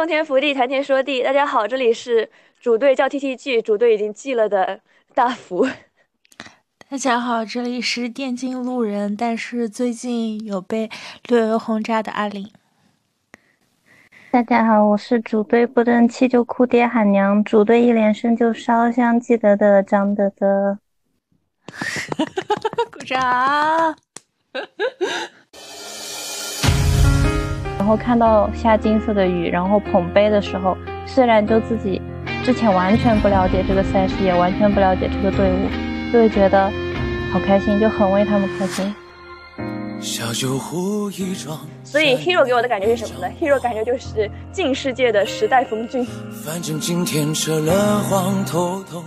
洞天福地，谈天说地。大家好，这里是主队叫 T T G，主队已经记了的大福。大家好，这里是电竞路人，但是最近有被略微轰炸的阿林。大家好，我是主队不争气就哭爹喊娘，主队一连胜就烧香记得的张德德。鼓掌。然后看到下金色的雨，然后捧杯的时候，虽然就自己之前完全不了解这个赛事，也完全不了解这个队伍，就会觉得好开心，就很为他们开心。小酒壶一装。所以 Hero 给我的感觉是什么呢？Hero 感觉就是近世界的时代峰峻。反正今天扯了谎，头痛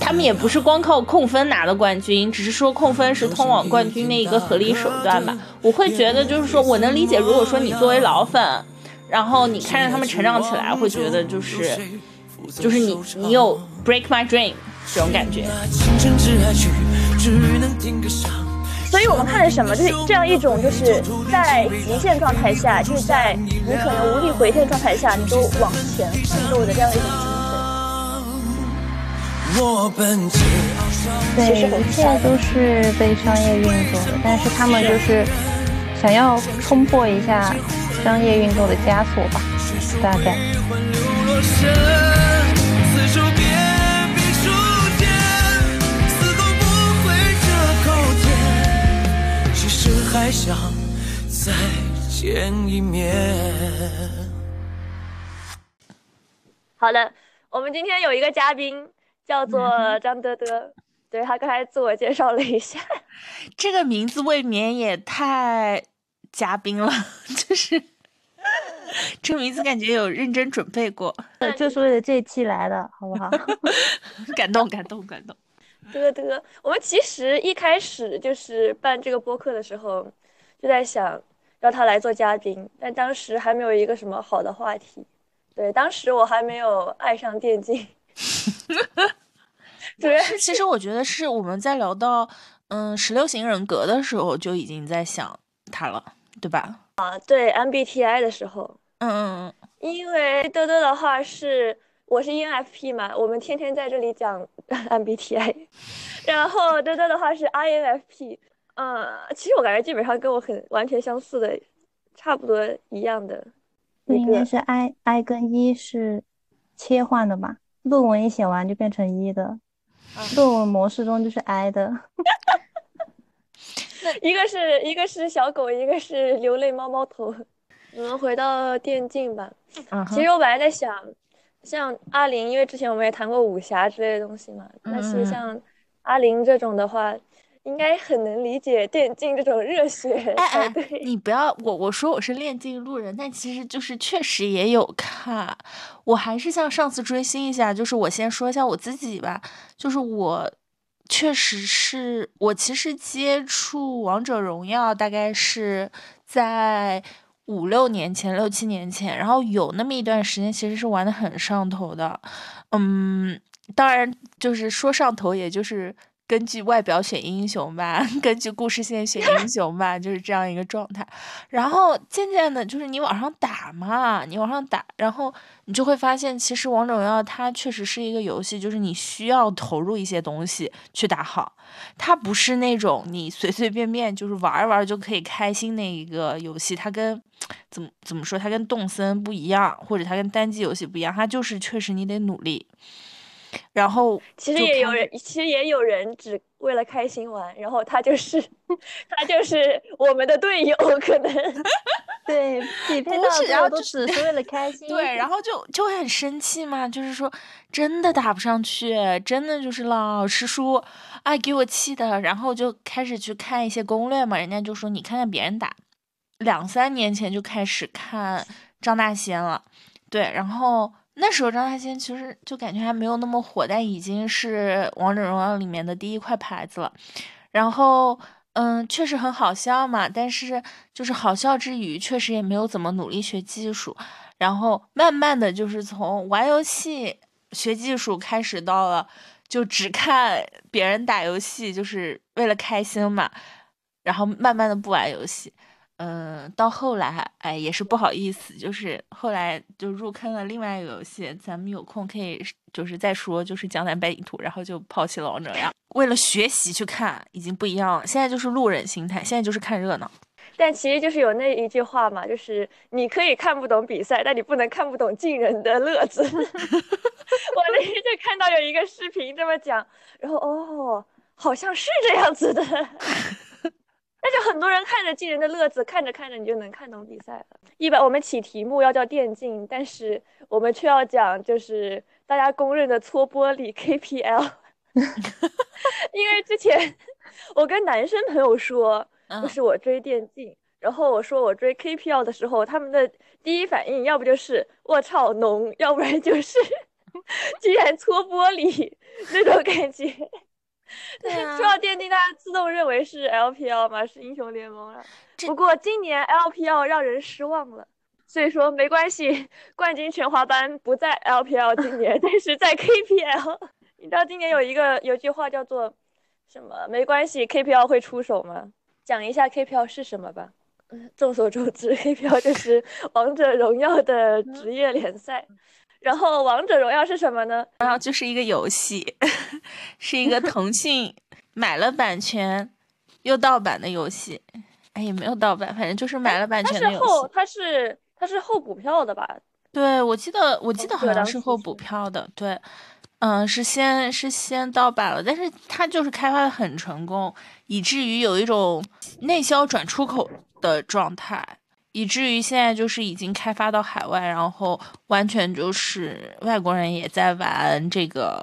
他们也不是光靠控分拿的冠军，只是说控分是通往冠军的一个合理手段吧。我会觉得就是说我能理解，如果说你作为老粉，然后你看着他们成长起来，会觉得就是就是你你有 break my dream 这种感觉。所以我们看的什么？就是这样一种，就是在极限状态下，就是在你可能无力回天的状态下，你都往前奋斗的这样一种精神。对，一切都是被商业运作的，但是他们就是想要冲破一下商业运作的枷锁吧，大概。还想再见一面。好的，我们今天有一个嘉宾叫做张德德，对他刚才自我介绍了一下。这个名字未免也太嘉宾了，就是这个名字感觉有认真准备过，就是为了这期来的，好不好？感动，感动，感动。得得，我们其实一开始就是办这个播客的时候，就在想让他来做嘉宾，但当时还没有一个什么好的话题。对，当时我还没有爱上电竞。主要是，其实我觉得是我们在聊到嗯十六型人格的时候就已经在想他了，对吧？啊，对 MBTI 的时候，嗯嗯嗯，因为多多的话是。我是 ENFP 嘛，我们天天在这里讲 MBTI，然后多多的话是 INFP，嗯，其实我感觉基本上跟我很完全相似的，差不多一样的。那应该是 I I 跟 E 是切换的吧？论文一写完就变成 E 的，论文模式中就是 I 的。一个是一个是小狗，一个是流泪猫猫头。我们回到电竞吧。其实我本来在想。像阿玲，因为之前我们也谈过武侠之类的东西嘛，但是像阿玲这种的话，应该很能理解电竞这种热血。哎哎，你不要我我说我是练竞路人，但其实就是确实也有看。我还是像上次追星一下，就是我先说一下我自己吧，就是我确实是我其实接触王者荣耀大概是在。五六年前，六七年前，然后有那么一段时间，其实是玩的很上头的，嗯，当然就是说上头，也就是根据外表选英雄吧，根据故事线选英雄吧，就是这样一个状态。然后渐渐的，就是你往上打嘛，你往上打，然后你就会发现，其实王者荣耀它确实是一个游戏，就是你需要投入一些东西去打好。它不是那种你随随便便就是玩一玩就可以开心的一个游戏，它跟怎么怎么说，它跟动森不一样，或者它跟单机游戏不一样，它就是确实你得努力。然后其实也有人，其实也有人只为了开心玩，然后他就是他就是我们的队友，可能 对匹配到然后都只是为了开 心。对，然后就就会很生气嘛，就是说真的打不上去，真的就是老是输，哎，给我气的。然后就开始去看一些攻略嘛，人家就说你看看别人打，两三年前就开始看张大仙了，对，然后。那时候张大仙其实就感觉还没有那么火，但已经是王者荣耀里面的第一块牌子了。然后，嗯，确实很好笑嘛。但是就是好笑之余，确实也没有怎么努力学技术。然后慢慢的就是从玩游戏学技术开始，到了就只看别人打游戏，就是为了开心嘛。然后慢慢的不玩游戏。嗯，到后来，哎，也是不好意思，就是后来就入坑了另外一个游戏，咱们有空可以就是再说，就是江南百景图，然后就抛弃了王者呀，为了学习去看，已经不一样了。现在就是路人心态，现在就是看热闹。但其实就是有那一句话嘛，就是你可以看不懂比赛，但你不能看不懂进人的乐子。我那天就看到有一个视频这么讲，然后哦，好像是这样子的。那就很多人看着进人的乐子，看着看着你就能看懂比赛了。一般我们起题目要叫电竞，但是我们却要讲就是大家公认的搓玻璃 KPL。因为之前我跟男生朋友说。就是我追电竞，然后我说我追 KPL 的时候，他们的第一反应要不就是我操浓，要不然就是 居然搓玻璃 那种感觉。说到电竞，大家自动认为是 LPL 嘛，是英雄联盟了。不过今年 LPL 让人失望了，所以说没关系，冠军全华班不在 LPL 今年，但是在 KPL。你知道今年有一个有句话叫做什么？没关系，KPL 会出手吗？讲一下 KPL 是什么吧。众所周知，KPL 就是王者荣耀的职业联赛。然后王者荣耀是什么呢？然后就是一个游戏，是一个腾讯买了版权又盗版的游戏。哎，也没有盗版，反正就是买了版权的游戏。它是后，它是它是后补票的吧？对，我记得我记得好像是后补票的。对。嗯，是先是先盗版了，但是它就是开发的很成功，以至于有一种内销转出口的状态，以至于现在就是已经开发到海外，然后完全就是外国人也在玩这个。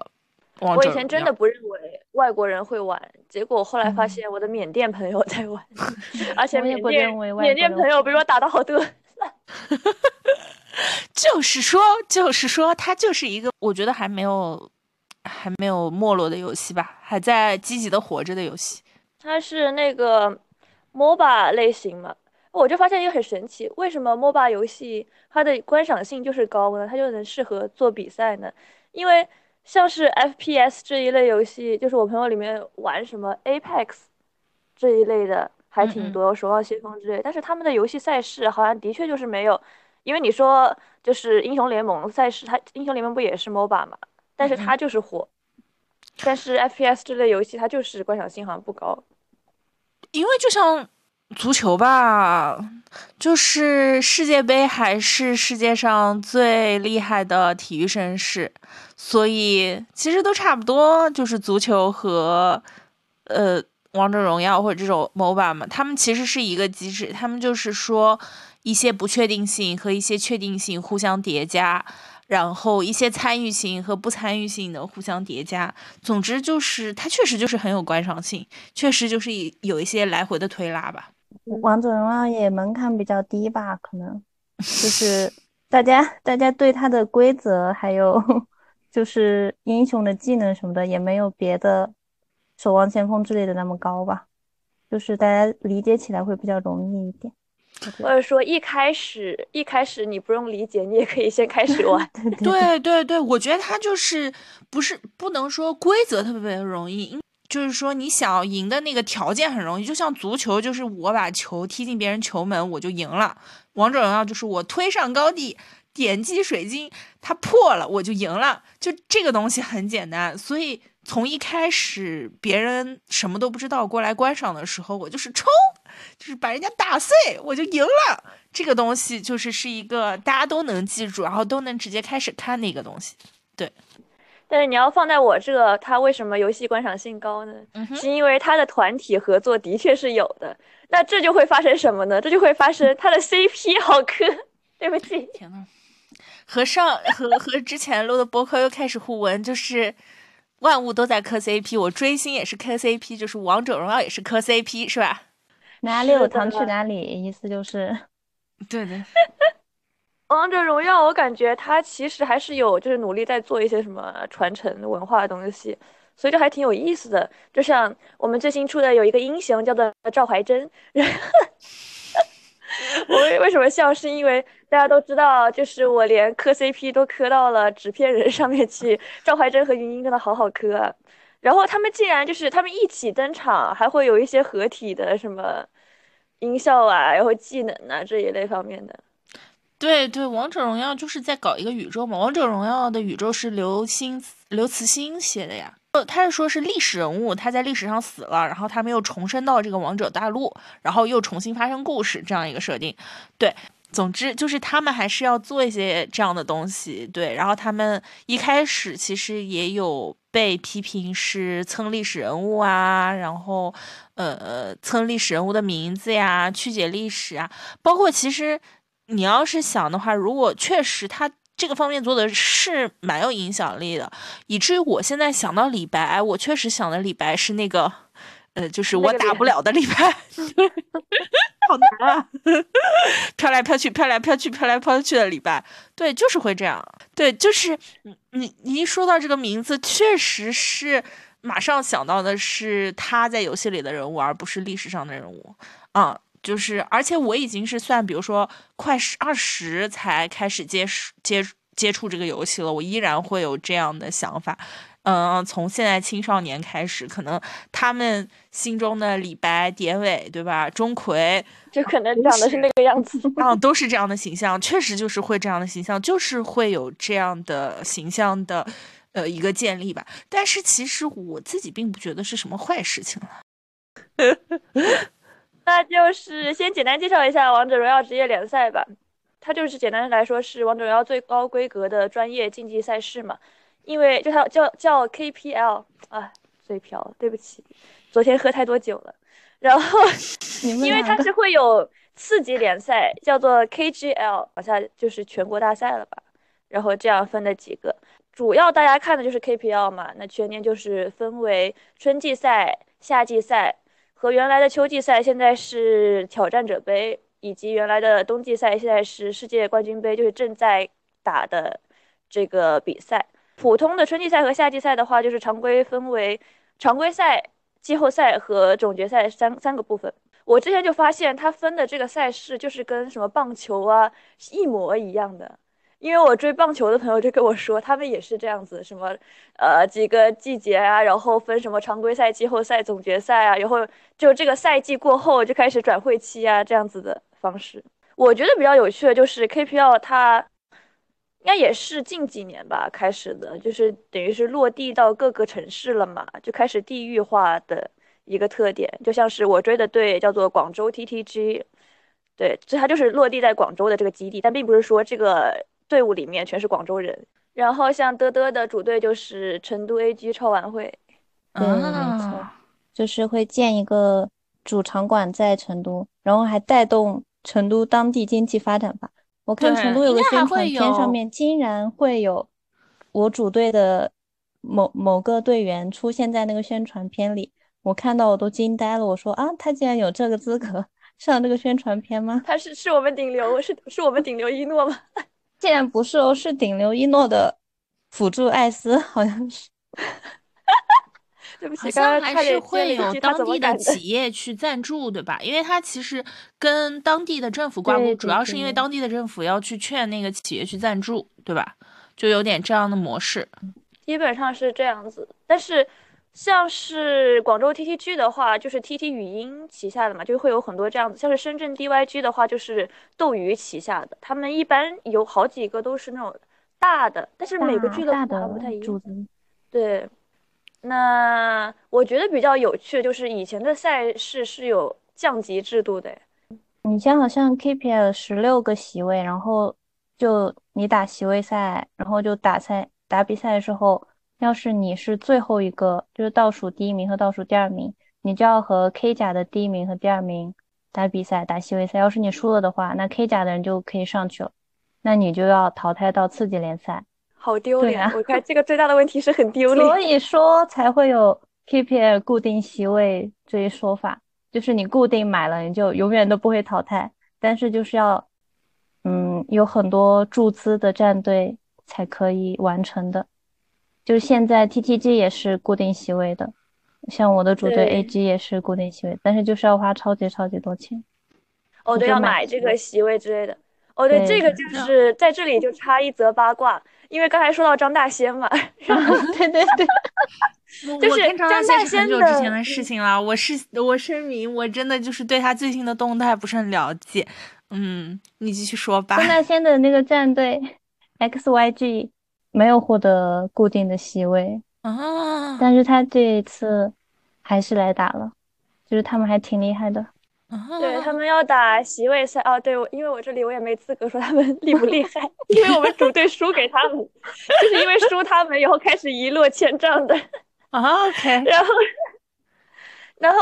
我以前真的不认为外国人会玩，结果后来发现我的缅甸朋友在玩，而且缅甸缅甸朋友比我打的好多。就是说，就是说，它就是一个我觉得还没有还没有没落的游戏吧，还在积极的活着的游戏。它是那个 MOBA 类型嘛，我就发现一个很神奇，为什么 MOBA 游戏它的观赏性就是高呢？它就能适合做比赛呢？因为像是 FPS 这一类游戏，就是我朋友里面玩什么 Apex 这一类的还挺多，守望先锋之类，但是他们的游戏赛事好像的确就是没有。因为你说就是英雄联盟赛事，它英雄联盟不也是 MOBA 嘛？但是它就是火，但是 FPS 这类游戏它就是观赏性好像不高。因为就像足球吧，就是世界杯还是世界上最厉害的体育盛事，所以其实都差不多，就是足球和呃王者荣耀或者这种 MOBA 嘛，他们其实是一个机制，他们就是说。一些不确定性和一些确定性互相叠加，然后一些参与性和不参与性的互相叠加。总之就是它确实就是很有观赏性，确实就是有一些来回的推拉吧。王者荣耀也门槛比较低吧，可能就是大家大家对它的规则还有就是英雄的技能什么的也没有别的守望先锋之类的那么高吧，就是大家理解起来会比较容易一点。或者说一开始一开始你不用理解，你也可以先开始玩。对对对，我觉得它就是不是不能说规则特别容易，就是说你想赢的那个条件很容易。就像足球，就是我把球踢进别人球门，我就赢了；王者荣耀就是我推上高地，点击水晶，它破了，我就赢了。就这个东西很简单，所以。从一开始别人什么都不知道过来观赏的时候，我就是冲，就是把人家打碎，我就赢了。这个东西就是是一个大家都能记住，然后都能直接开始看的一个东西。对，但是你要放在我这，它为什么游戏观赏性高呢？是因为它的团体合作的确是有的。那这就会发生什么呢？这就会发生它的 CP 好磕。对不起，天呐，和上和和之前录的播客又开始互文，就是。万物都在磕 CP，我追星也是磕 CP，就是王者荣耀也是磕 CP，是吧？哪里有糖去哪里，意思就是，对对。王者荣耀，我感觉它其实还是有，就是努力在做一些什么传承文化的东西，所以就还挺有意思的。就像我们最新出的有一个英雄叫做赵怀真。我为为什么笑？是因为大家都知道，就是我连磕 CP 都磕到了纸片人上面去。赵怀真和云英真的好好磕啊，然后他们竟然就是他们一起登场，还会有一些合体的什么音效啊，然后技能啊这一类方面的。对对，王者荣耀就是在搞一个宇宙嘛。王者荣耀的宇宙是刘星刘慈欣写的呀。他是说是历史人物，他在历史上死了，然后他们又重生到这个王者大陆，然后又重新发生故事这样一个设定。对，总之就是他们还是要做一些这样的东西。对，然后他们一开始其实也有被批评是蹭历史人物啊，然后呃蹭历史人物的名字呀，曲解历史啊，包括其实你要是想的话，如果确实他。这个方面做的是蛮有影响力的，以至于我现在想到李白，我确实想的李白是那个，呃，就是我打不了的李白，好难啊，飘来飘去，飘来飘去，飘来飘去的李白，对，就是会这样，对，就是你你你一说到这个名字，确实是马上想到的是他在游戏里的人物，而不是历史上的人物，啊。就是，而且我已经是算，比如说快十二十才开始接接接触这个游戏了，我依然会有这样的想法。嗯，从现在青少年开始，可能他们心中的李白、典韦，对吧？钟馗，就可能长的是那个样子，啊，都是这样的形象，确实就是会这样的形象，就是会有这样的形象的，呃，一个建立吧。但是其实我自己并不觉得是什么坏事情了。那就是先简单介绍一下王者荣耀职业联赛吧，它就是简单来说是王者荣耀最高规格的专业竞技赛事嘛，因为就它叫叫 KPL 啊，嘴瓢，对不起，昨天喝太多酒了，然后因为它是会有次级联赛叫做 KGL，往下就是全国大赛了吧，然后这样分的几个，主要大家看的就是 KPL 嘛，那全年就是分为春季赛、夏季赛。和原来的秋季赛现在是挑战者杯，以及原来的冬季赛现在是世界冠军杯，就是正在打的这个比赛。普通的春季赛和夏季赛的话，就是常规分为常规赛、季后赛和总决赛三三个部分。我之前就发现，它分的这个赛事就是跟什么棒球啊一模一样的。因为我追棒球的朋友就跟我说，他们也是这样子，什么，呃，几个季节啊，然后分什么常规赛、季后赛、总决赛啊，然后就这个赛季过后就开始转会期啊，这样子的方式。我觉得比较有趣的就是 KPL，它应该也是近几年吧开始的，就是等于是落地到各个城市了嘛，就开始地域化的一个特点，就像是我追的队叫做广州 TTG，对，所以它就是落地在广州的这个基地，但并不是说这个。队伍里面全是广州人，然后像嘚嘚的主队就是成都 A.G 超玩会，对，没错，就是会建一个主场馆在成都，然后还带动成都当地经济发展吧。我看成都有个宣传片，上面竟然会有我主队的某某个队员出现在那个宣传片里，我看到我都惊呆了。我说啊，他竟然有这个资格 上这个宣传片吗？他是是我们顶流，是是我们顶流一诺吗？竟然不是哦，是顶流一诺的辅助艾斯，好像是。对不起，好像还是会有当地的企业去赞助，对吧？因为它其实跟当地的政府挂钩，主要是因为当地的政府要去劝那个企业去赞助，对吧？就有点这样的模式。基本上是这样子，但是。像是广州 TTG 的话，就是 TT 语音旗下的嘛，就会有很多这样子。像是深圳 DYG 的话，就是斗鱼旗下的，他们一般有好几个都是那种大的，但是每个俱乐部还不太一样。对，那我觉得比较有趣的就是以前的赛事是有降级制度的。你像好像 KPL 十六个席位，然后就你打席位赛，然后就打赛打比赛的时候。要是你是最后一个，就是倒数第一名和倒数第二名，你就要和 K 甲的第一名和第二名打比赛，打席位赛。要是你输了的话，那 K 甲的人就可以上去了，那你就要淘汰到次级联赛。好丢脸！我看这个最大的问题是很丢 脸，所以说才会有 KPL 固定席位这一说法，就是你固定买了，你就永远都不会淘汰。但是就是要，嗯，有很多注资的战队才可以完成的。就是现在 T T G 也是固定席位的，像我的主队 A G 也是固定席位，但是就是要花超级超级多钱。哦，对，要买这个席位之类的。哦，对，这个就是在这里就插一则八卦，因为刚才说到张大仙嘛 对对对，就是张大仙很久之前的事情了。我是我声明，我真的就是对他最近的动态不是很了解。嗯，你继续说吧。张大仙的那个战队 XYG 没有获得固定的席位啊，但是他这一次还是来打了，就是他们还挺厉害的。对他们要打席位赛哦，对，我因为我这里我也没资格说他们厉不厉害，因为我们主队输给他们，就是因为输他们以后开始一落千丈的啊。OK，然后然后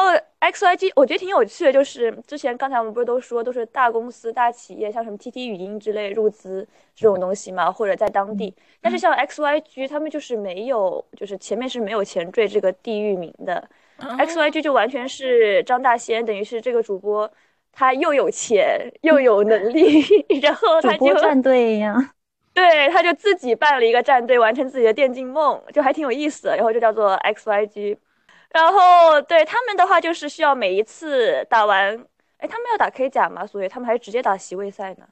XYG 我觉得挺有趣的，就是之前刚才我们不是都说都是大公司大企业，像什么 TT 语音之类入资这种东西嘛，或者在当地，但是像 XYG 他们就是没有，就是前面是没有前缀这个地域名的。X Y G 就完全是张大仙，等于是这个主播，他又有钱又有能力，然后他就战队一样，对，他就自己办了一个战队，完成自己的电竞梦，就还挺有意思。然后就叫做 X Y G，然后对他们的话就是需要每一次打完，哎，他们要打 K 甲嘛，所以他们还是直接打席位赛呢。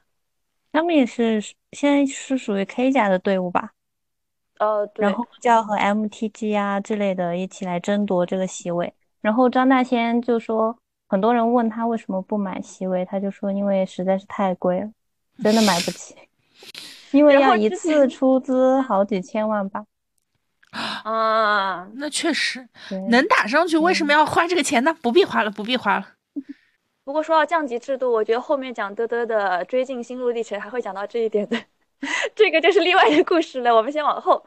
他们也是现在是属于 K 甲的队伍吧？呃，然后就要和 MTG 啊之类的一起来争夺这个席位。然后张大仙就说，很多人问他为什么不买席位，他就说因为实在是太贵了，真的买不起，因为要一次出资好几千万吧。啊，那确实能打上去，为什么要花这个钱呢？不必花了，不必花了。不过说到降级制度，我觉得后面讲嘚嘚的追进心路历程还会讲到这一点的。这个就是另外的故事了，我们先往后。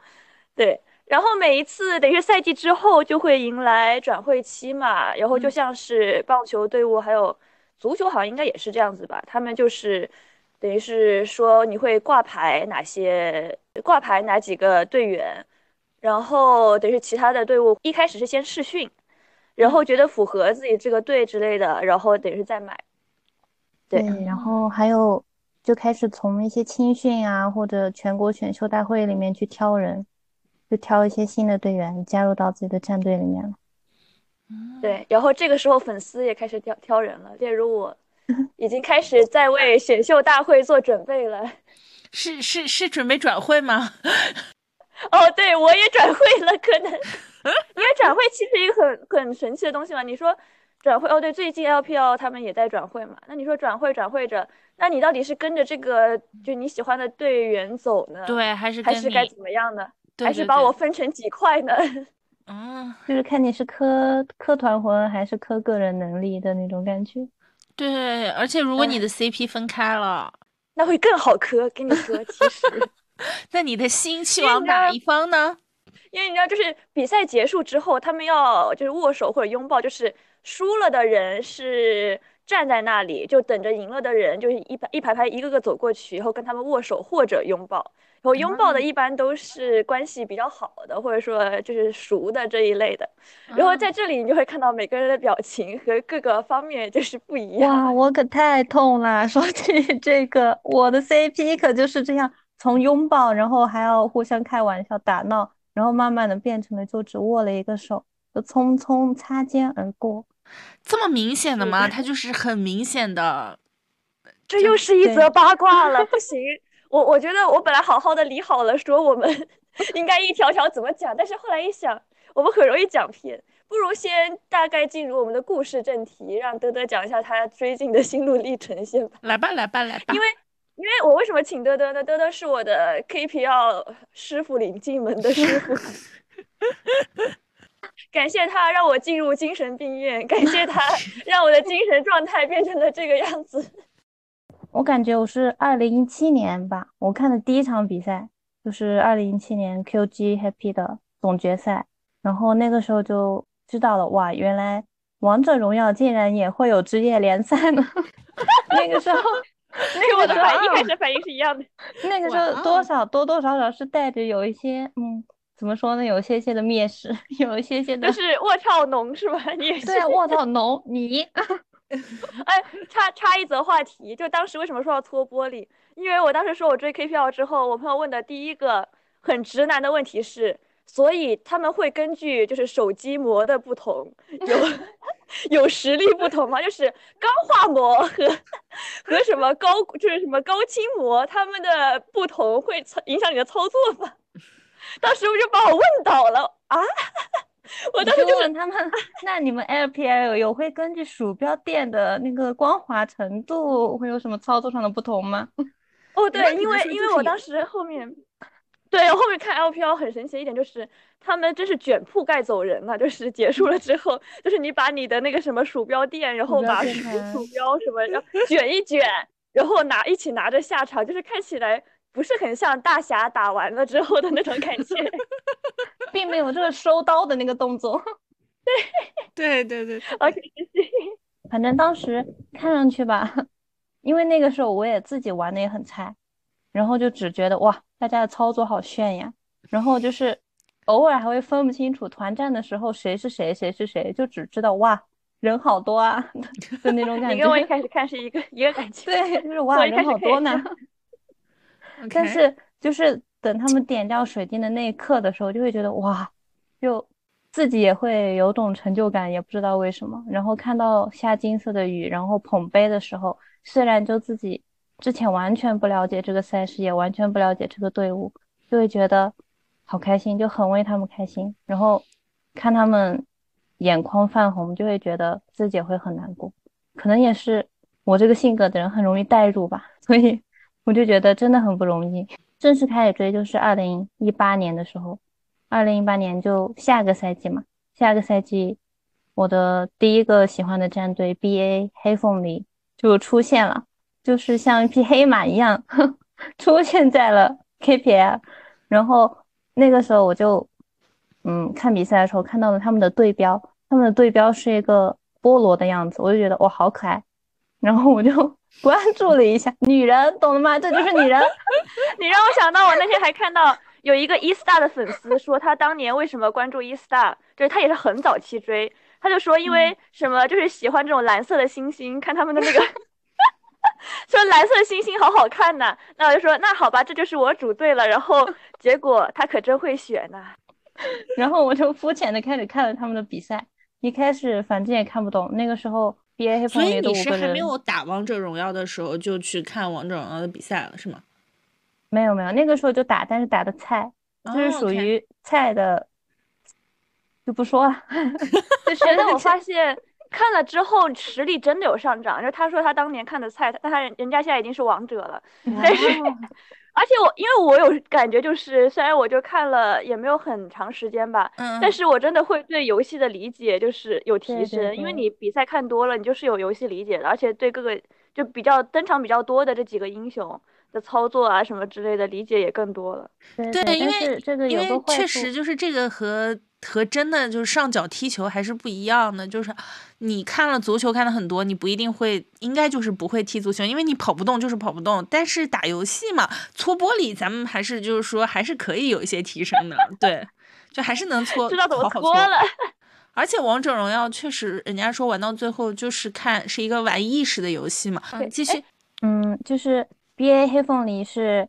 对，然后每一次等于是赛季之后就会迎来转会期嘛，然后就像是棒球队伍还有足球好像应该也是这样子吧，他们就是等于是说你会挂牌哪些挂牌哪几个队员，然后等于其他的队伍一开始是先试训，然后觉得符合自己这个队之类的，然后等于是再买。对，然后还有。就开始从一些青训啊，或者全国选秀大会里面去挑人，就挑一些新的队员加入到自己的战队里面了。对，然后这个时候粉丝也开始挑挑人了，例如我，已经开始在为选秀大会做准备了。是是是，准备转会吗？哦，对，我也转会了，可能，因为转会其实一个很很神奇的东西嘛。你说转会，哦，对，最近 LPL 他们也在转会嘛。那你说转会转会着。那你到底是跟着这个就你喜欢的队员走呢？对，还是还是该怎么样呢？还是把我分成几块呢？嗯，就是看你是磕磕团魂还是磕个人能力的那种感觉。对，而且如果你的 CP 分开了，那会更好磕。跟你说，其实，那你的心去往哪一方呢？因为你知道，就是比赛结束之后，他们要就是握手或者拥抱，就是输了的人是。站在那里就等着赢了的人，就是一排一排排一个个走过去，然后跟他们握手或者拥抱。然后拥抱的一般都是关系比较好的，或者说就是熟的这一类的。然后在这里你就会看到每个人的表情和各个方面就是不一样。哇，我可太痛了！说起这个，我的 CP 可就是这样，从拥抱，然后还要互相开玩笑打闹，然后慢慢的变成了就只握了一个手，就匆匆擦肩而过。这么明显的吗？他就是很明显的，这又是一则八卦了。不 行，我我觉得我本来好好的理好了，说我们 应该一条条怎么讲，但是后来一想，我们很容易讲偏，不如先大概进入我们的故事正题，让德德讲一下他追进的心路历程先吧。来吧，来吧，来吧。因为因为我为什么请德德呢？德德是我的 KPL 师傅领进门的师傅。感谢他让我进入精神病院，感谢他 让我的精神状态变成了这个样子。我感觉我是二零一七年吧，我看的第一场比赛就是二零一七年 QG Happy 的总决赛，然后那个时候就知道了，哇，原来王者荣耀竟然也会有职业联赛呢。那个时候，那个我的反应，一开始反应是一样的。那个时候多少多多少少是带着有一些嗯。怎么说呢？有些些的蔑视，有一些些的，就是卧槽浓是吧？你对啊，卧槽浓你。哎，插插一则话题，就当时为什么说要搓玻璃？因为我当时说我追 KPL 之后，我朋友问的第一个很直男的问题是，所以他们会根据就是手机膜的不同，有有实力不同吗，就是钢化膜和和什么高就是什么高清膜，他们的不同会影响你的操作吗？当时我就把我问倒了啊！我当时就问他们，那你们 LPL 有会根据鼠标垫的那个光滑程度会有什么操作上的不同吗？哦，对，因为因为我当时后面。对，后面看 LPL 很神奇的一点就是，他们真是卷铺盖走人了。就是结束了之后，就是你把你的那个什么鼠标垫，然后把鼠标什么，然后 卷一卷，然后拿一起拿着下场，就是看起来不是很像大侠打完了之后的那种感觉，并没有这个收刀的那个动作。对对对对，OK，反正当时看上去吧，因为那个时候我也自己玩的也很菜，然后就只觉得哇。大家的操作好炫呀，然后就是偶尔还会分不清楚团战的时候谁是谁谁是谁，就只知道哇人好多啊 的那种 感觉。你跟我一开始看是一个一个感觉，对，就是哇人好多呢。但是就是等他们点掉水晶的那一刻的时候，就会觉得哇，就自己也会有种成就感，也不知道为什么。然后看到下金色的雨，然后捧杯的时候，虽然就自己。之前完全不了解这个赛事，也完全不了解这个队伍，就会觉得好开心，就很为他们开心。然后看他们眼眶泛红，就会觉得自己会很难过。可能也是我这个性格的人很容易代入吧，所以 我就觉得真的很不容易。正式开始追就是二零一八年的时候，二零一八年就下个赛季嘛，下个赛季我的第一个喜欢的战队 BA 黑凤梨就出现了。就是像一匹黑马一样 出现在了 KPL，然后那个时候我就，嗯，看比赛的时候看到了他们的队标，他们的队标是一个菠萝的样子，我就觉得哇好可爱，然后我就 关注了一下女人，懂了吗？这就是女人。你让我想到我那天还看到有一个 E-star 的粉丝说他当年为什么关注 E-star，就是他也是很早期追，他就说因为什么就是喜欢这种蓝色的星星，看他们的那个。说蓝色星星好好看呐，那我就说那好吧，这就是我组队了。然后 结果他可真会选呐，然后我就肤浅的开始看了他们的比赛。一开始反正也看不懂，那个时候 B A 黑凤梨的五个人。所以你是还没有打王者荣耀的时候就去看王者荣耀的比赛了，是吗？没有没有，那个时候就打，但是打的菜，就是属于菜的，就不说了。就是我发现。看了之后实力真的有上涨，就他说他当年看的菜，但他人家现在已经是王者了。但是，而且我因为我有感觉，就是虽然我就看了也没有很长时间吧，但是我真的会对游戏的理解就是有提升，因为你比赛看多了，你就是有游戏理解的，而且对各个就比较登场比较多的这几个英雄的操作啊什么之类的理解也更多了。对，因为这个因为确实就是这个和。和真的就是上脚踢球还是不一样的，就是你看了足球看的很多，你不一定会，应该就是不会踢足球，因为你跑不动就是跑不动。但是打游戏嘛，搓玻璃咱们还是就是说还是可以有一些提升的，对，就还是能搓，知道怎么搓了。而且王者荣耀确实，人家说玩到最后就是看是一个玩意识的游戏嘛。嗯，继续，嗯，就是 B A 黑凤梨是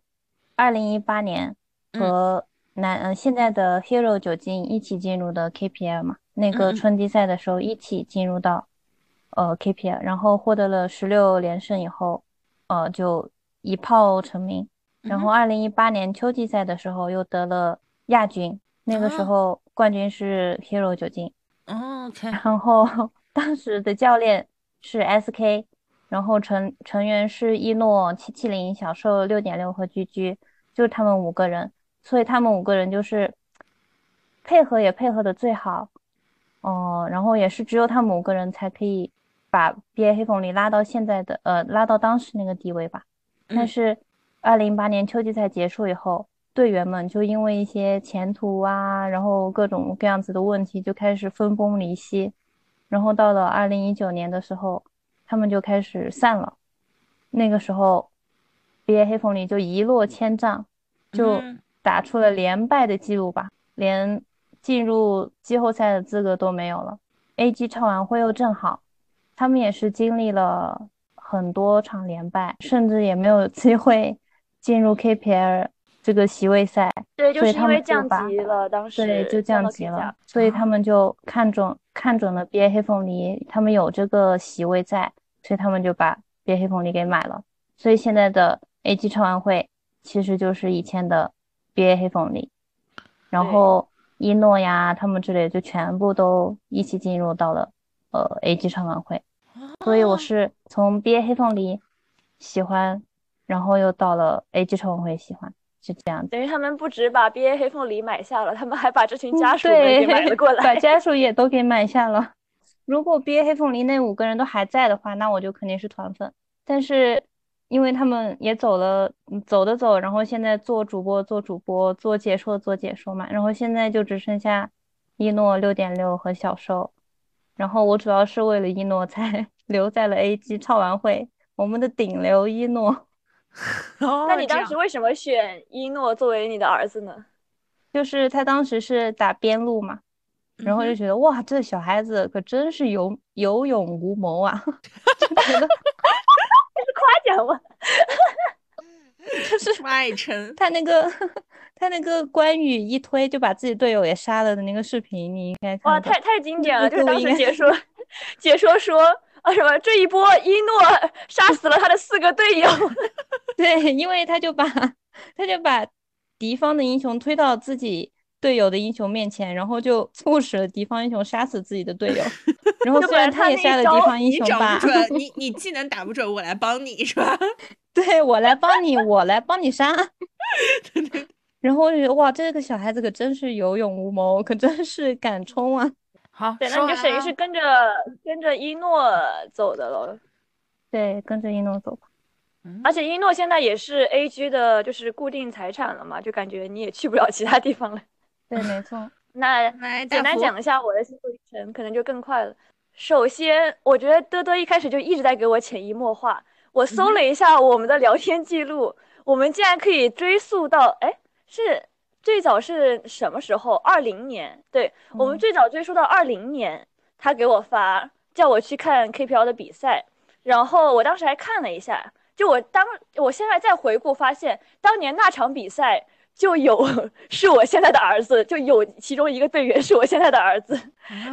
二零一八年和。男嗯，现在的 Hero 九金一起进入的 KPL 嘛，那个春季赛的时候一起进入到呃 KPL，然后获得了十六连胜以后，呃就一炮成名。然后二零一八年秋季赛的时候又得了亚军，那个时候冠军是 Hero 九金。OK。然后 当时的教练是 SK，然后成成员是一诺、七七零、小兽六点六和居居，就他们五个人。所以他们五个人就是配合也配合的最好，哦，然后也是只有他们五个人才可以把 BA 黑凤梨拉到现在的呃拉到当时那个地位吧。但是二零一八年秋季赛结束以后，队员们就因为一些前途啊，然后各种各样子的问题就开始分崩离析，然后到了二零一九年的时候，他们就开始散了。那个时候，BA 黑凤梨就一落千丈，就。打出了连败的记录吧，连进入季后赛的资格都没有了。A.G. 超完会又正好，他们也是经历了很多场连败，甚至也没有机会进入 K.P.L 这个席位赛。对，就是因为降级了，当时对就降级了，所以他们就看准看准了 B A 黑凤梨，他们有这个席位在，所以他们就把 B A 黑凤梨给买了。所以现在的 A G 超玩会其实就是以前的 B A 黑凤梨，然后一诺呀他们之类就全部都一起进入到了呃 A G 超玩会，所以我是从 B A 黑凤梨喜欢，然后又到了 A G 超玩会喜欢，是这样。等于他们不止把 B A 黑凤梨买下了，他们还把这群家属也买了过来，把家属 也都给买下了。如果 B A 黑凤梨那五个人都还在的话，那我就肯定是团粉，但是。因为他们也走了，走的走，然后现在做主播，做主播，做解说，做解说嘛。然后现在就只剩下一诺六点六和小兽。然后我主要是为了一诺才 留在了 A G 超玩会，我们的顶流一诺。那你当时为什么选一诺作为你的儿子呢？就是他当时是打边路嘛，然后就觉得哇，这小孩子可真是有有勇无谋啊，就觉得。夸奖我，就是爱称他那个 他那个关羽一推就把自己队友也杀了的那个视频，你应该看哇，太太经典了！就是当时解说 解说说啊什么这一波一诺杀死了他的四个队友，对，因为他就把他就把敌方的英雄推到自己。队友的英雄面前，然后就 促使了敌方英雄杀死自己的队友。然后虽然他也杀了敌方英雄吧，你 你技能打不准，我来帮你是吧？对我来帮你，我来帮你杀。然后我就觉得哇，这个小孩子可真是有勇无谋，可真是敢冲啊！好，对，那你就等于是跟着跟着一诺走的了。对，跟着一诺走吧。而且一诺现在也是 A G 的，就是固定财产了嘛，就感觉你也去不了其他地方了。对，没错。那简单讲一下我的心路历程，可能就更快了。首先，我觉得多多一开始就一直在给我潜移默化。我搜了一下我们的聊天记录，我们竟然可以追溯到，哎，是最早是什么时候？二零年。对，我们最早追溯到二零年，他给我发叫我去看 KPL 的比赛，然后我当时还看了一下，就我当我现在再回顾发现，当年那场比赛。就有 是我现在的儿子，就有其中一个队员是我现在的儿子，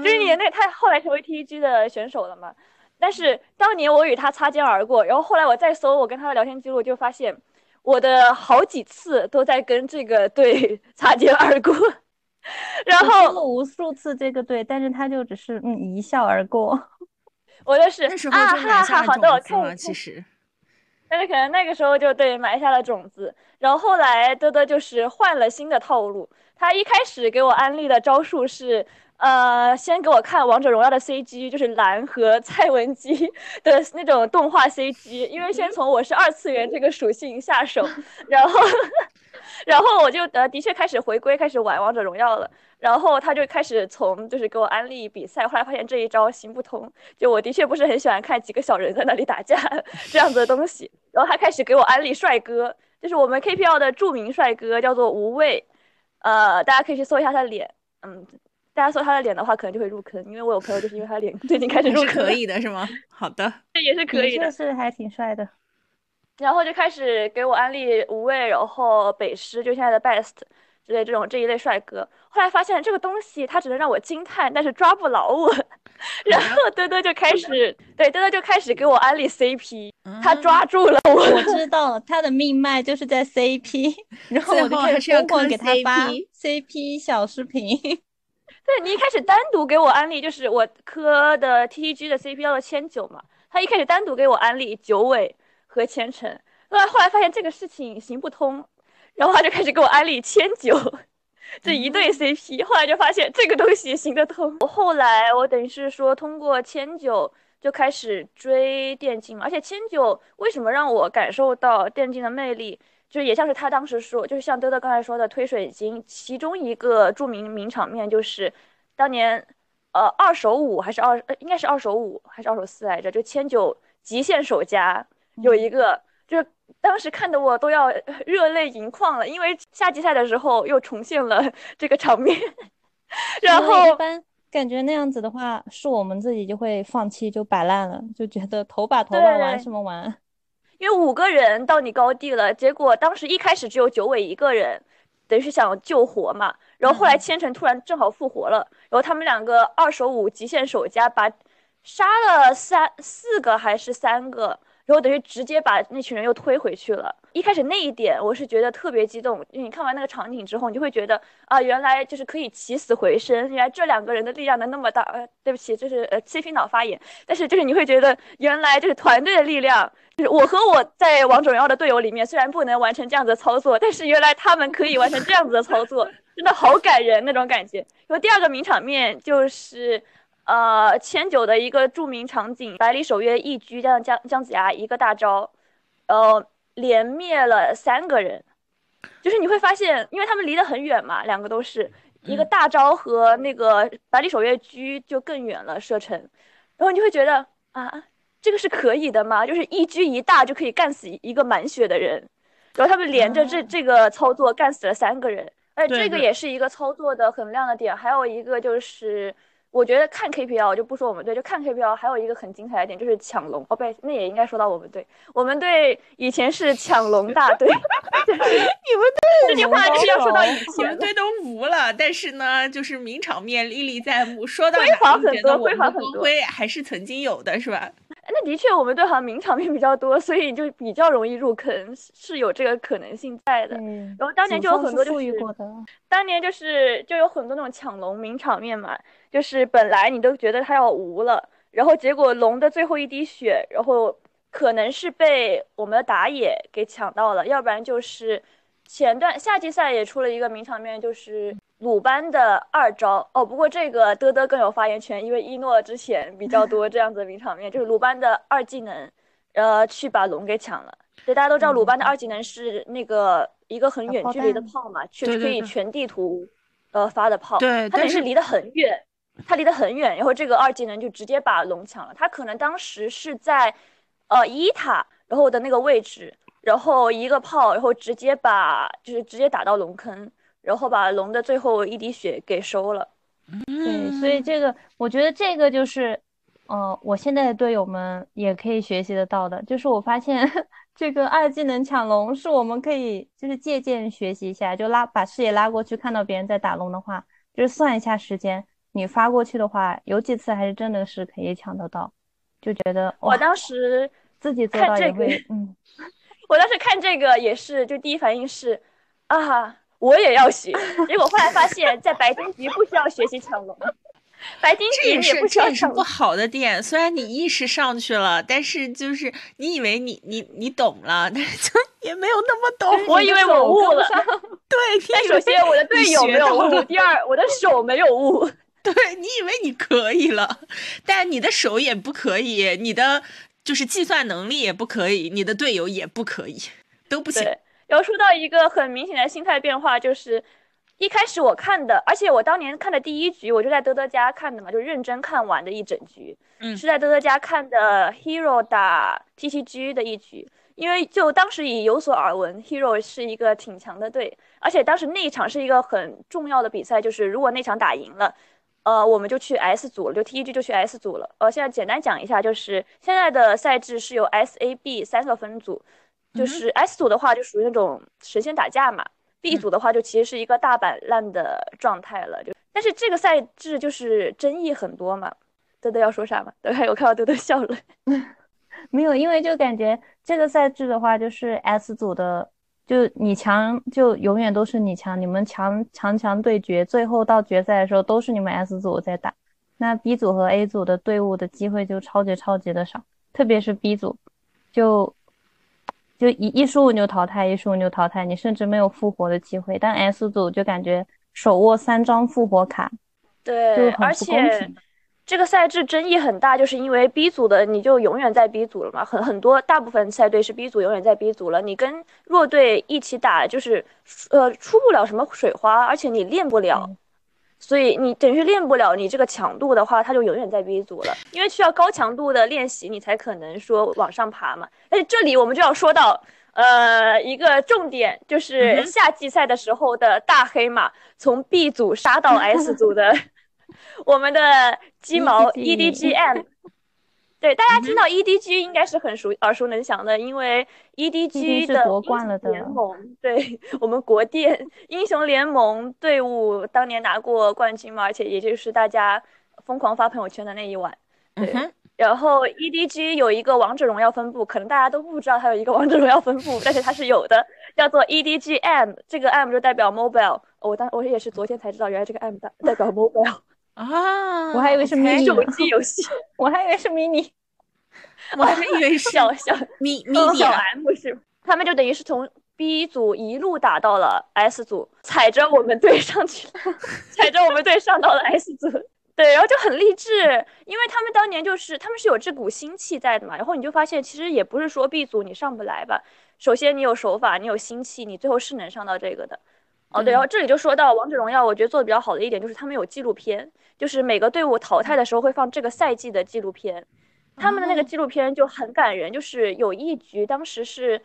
就是你那他后来成为 TEG 的选手了嘛？但是当年我与他擦肩而过，然后后来我再搜我跟他的聊天记录，就发现我的好几次都在跟这个队 擦肩而过，然后了无数次这个队，但是他就只是嗯一笑而过。我的是啊哈哈，好的，我看其实。但是可能那个时候就对埋下了种子，然后后来嘚嘚就是换了新的套路。他一开始给我安利的招数是，呃，先给我看王者荣耀的 CG，就是蓝和蔡文姬 的那种动画 CG，因为先从我是二次元这个属性下手，然后。然后我就呃的确开始回归，开始玩王者荣耀了。然后他就开始从就是给我安利比赛，后来发现这一招行不通。就我的确不是很喜欢看几个小人在那里打架这样子的东西。然后他开始给我安利帅哥，就是我们 KPL 的著名帅哥，叫做无畏。呃，大家可以去搜一下他的脸。嗯，大家搜他的脸的话，可能就会入坑，因为我有朋友就是因为他脸 最近开始入坑。可以的是吗？好的，这也是可以的，是还挺帅的。然后就开始给我安利无畏，然后北师就现在的 best 之类这种这一类帅哥。后来发现这个东西它只能让我惊叹，但是抓不牢我。然后嘚嘚就开始对嘚嘚就开始给我安利 CP，他抓住了我。我 知道他的命脉就是在 CP，然后我就开始疯狂给他发 CP 小视频。对你一开始单独给我安利，就是我磕的 TG 的 CP 叫做千九嘛，他一开始单独给我安利九尾。和千城，后来后来发现这个事情行不通，然后他就开始给我安利千九这一对 CP，后来就发现这个东西行得通。我后来我等于是说通过千九就开始追电竞嘛，而且千九为什么让我感受到电竞的魅力，就是也像是他当时说，就是像嘚嘚刚才说的推水晶，其中一个著名名场面就是当年呃二手五还是二呃应该是二手五还是二手四来着，就千九极限守家。有一个，就是当时看的我都要热泪盈眶了，因为夏季赛的时候又重现了 这个场面。然后一般感觉那样子的话，是我们自己就会放弃，就摆烂了，就觉得头把头玩玩什么玩？因为五个人到你高地了，结果当时一开始只有九尾一个人，等于是想救活嘛。然后后来千城突然正好复活了，然后他们两个二手五极限守家把杀了三四个还是三个。然后等于直接把那群人又推回去了。一开始那一点我是觉得特别激动，因为你看完那个场景之后，你就会觉得啊，原来就是可以起死回生，原来这两个人的力量能那么大。呃，对不起，就是呃切皮脑发言。但是就是你会觉得，原来就是团队的力量，就是我和我在王者荣耀的队友里面，虽然不能完成这样子的操作，但是原来他们可以完成这样子的操作，真的好感人那种感觉。然后第二个名场面就是。呃，千九的一个著名场景，百里守约一狙加上姜姜子牙一个大招，呃，连灭了三个人。就是你会发现，因为他们离得很远嘛，两个都是一个大招和那个百里守约狙就更远了射程，然后你就会觉得啊，这个是可以的吗？就是一狙一大就可以干死一个满血的人，然后他们连着这这个操作干死了三个人，哎，这个也是一个操作的很亮的点。还有一个就是。我觉得看 KPL 就不说我们队，就看 KPL 还有一个很精彩的点就是抢龙哦，不，那也应该说到我们队。我们队以前是抢龙大队，你们队这句话是要说到以前，队都无了。但是呢，就是名场面历历在目，说到辉煌很多，辉煌很多，还是曾经有的，是吧？那的确，我们队好像名场面比较多，所以就比较容易入坑，是有这个可能性在的。然后当年就有很多就是当年就是就有很多那种抢龙名场面嘛，就是本来你都觉得他要无了，然后结果龙的最后一滴血，然后可能是被我们的打野给抢到了，要不然就是前段夏季赛也出了一个名场面，就是。鲁班的二招哦，不过这个嘚嘚更有发言权，因为一诺之前比较多这样子的名场面，就是鲁班的二技能，呃，去把龙给抢了。对，大家都知道鲁班的二技能是那个一个很远距离的炮嘛，确实可以全地图，呃发的炮。对，他是离得很远，他离得很远，然后这个二技能就直接把龙抢了。他可能当时是在，呃一塔，然后的那个位置，然后一个炮，然后直接把就是直接打到龙坑。然后把龙的最后一滴血给收了，对，所以这个我觉得这个就是，呃，我现在的队友们也可以学习得到的，就是我发现这个二技能抢龙是我们可以就是借鉴学习一下，就拉把视野拉过去，看到别人在打龙的话，就是算一下时间，你发过去的话，有几次还是真的是可以抢得到，就觉得我当时自己做到也会，嗯，我当时看这个也是，就第一反应是啊。我也要学，结果后来发现，在白金局不需要学习抢龙，白金局也不需要抢龙。不好的点，虽然你意识上去了，但是就是你以为你你你懂了，但是就也没有那么懂。我以为我悟了，对。但首先我的队友没有悟，第二我的手没有悟。对你以为你可以了，但你的手也不可以，你的就是计算能力也不可以，你的队友也不可以，都不行。然后说到一个很明显的心态变化，就是一开始我看的，而且我当年看的第一局，我就在德德家看的嘛，就认真看完的一整局。嗯，是在德德家看的 Hero 打 TCG 的一局，因为就当时已有所耳闻，Hero 是一个挺强的队，而且当时那一场是一个很重要的比赛，就是如果那场打赢了，呃，我们就去 S 组了，就 TCG 就去 S 组了。呃，现在简单讲一下，就是现在的赛制是由 S、A、B 三个分组。就是 S 组的话，就属于那种神仙打架嘛。B 组的话，就其实是一个大板烂的状态了。就但是这个赛制就是争议很多嘛。豆豆要说啥吗？德德有看到豆豆笑了。没有，因为就感觉这个赛制的话，就是 S 组的，就你强就永远都是你强，你们强强强对决，最后到决赛的时候都是你们 S 组在打。那 B 组和 A 组的队伍的机会就超级超级的少，特别是 B 组，就。就一一输你就淘汰，一输你就淘汰，你甚至没有复活的机会。但 S 组就感觉手握三张复活卡，对，而且这个赛制争议很大，就是因为 B 组的你就永远在 B 组了嘛，很很多大部分赛队是 B 组永远在 B 组了，你跟弱队一起打就是呃出不了什么水花，而且你练不了。所以你等于练不了你这个强度的话，他就永远在 B 组了，因为需要高强度的练习，你才可能说往上爬嘛。但是这里我们就要说到，呃，一个重点就是夏季赛的时候的大黑马从 B 组杀到 S 组的，我们的鸡毛 EDGM。对，大家听到 EDG 应该是很熟耳熟能详的，因为 EDG 的夺冠了的联盟，对我们国电英雄联盟队伍当年拿过冠军嘛，而且也就是大家疯狂发朋友圈的那一晚。对，然后 EDG 有一个王者荣耀分部，可能大家都不知道它有一个王者荣耀分部，但是它是有的，叫做 EDGM，这个 M 就代表 mobile。我当我也是昨天才知道，原来这个 M 代代表 mobile。啊，我还以为是 mini 手机游戏，我还以为是 mini，我还以为是小小 mini 小 M 是，他们就等于是从 B 组一路打到了 S 组，踩着我们队上去了，踩着我们队上到了 S 组，对，然后就很励志，因为他们当年就是他们是有这股心气在的嘛，然后你就发现其实也不是说 B 组你上不来吧，首先你有手法，你有心气，你最后是能上到这个的。哦，对，然后这里就说到王者荣耀，我觉得做的比较好的一点就是他们有纪录片，就是每个队伍淘汰的时候会放这个赛季的纪录片，他们的那个纪录片就很感人，就是有一局当时是，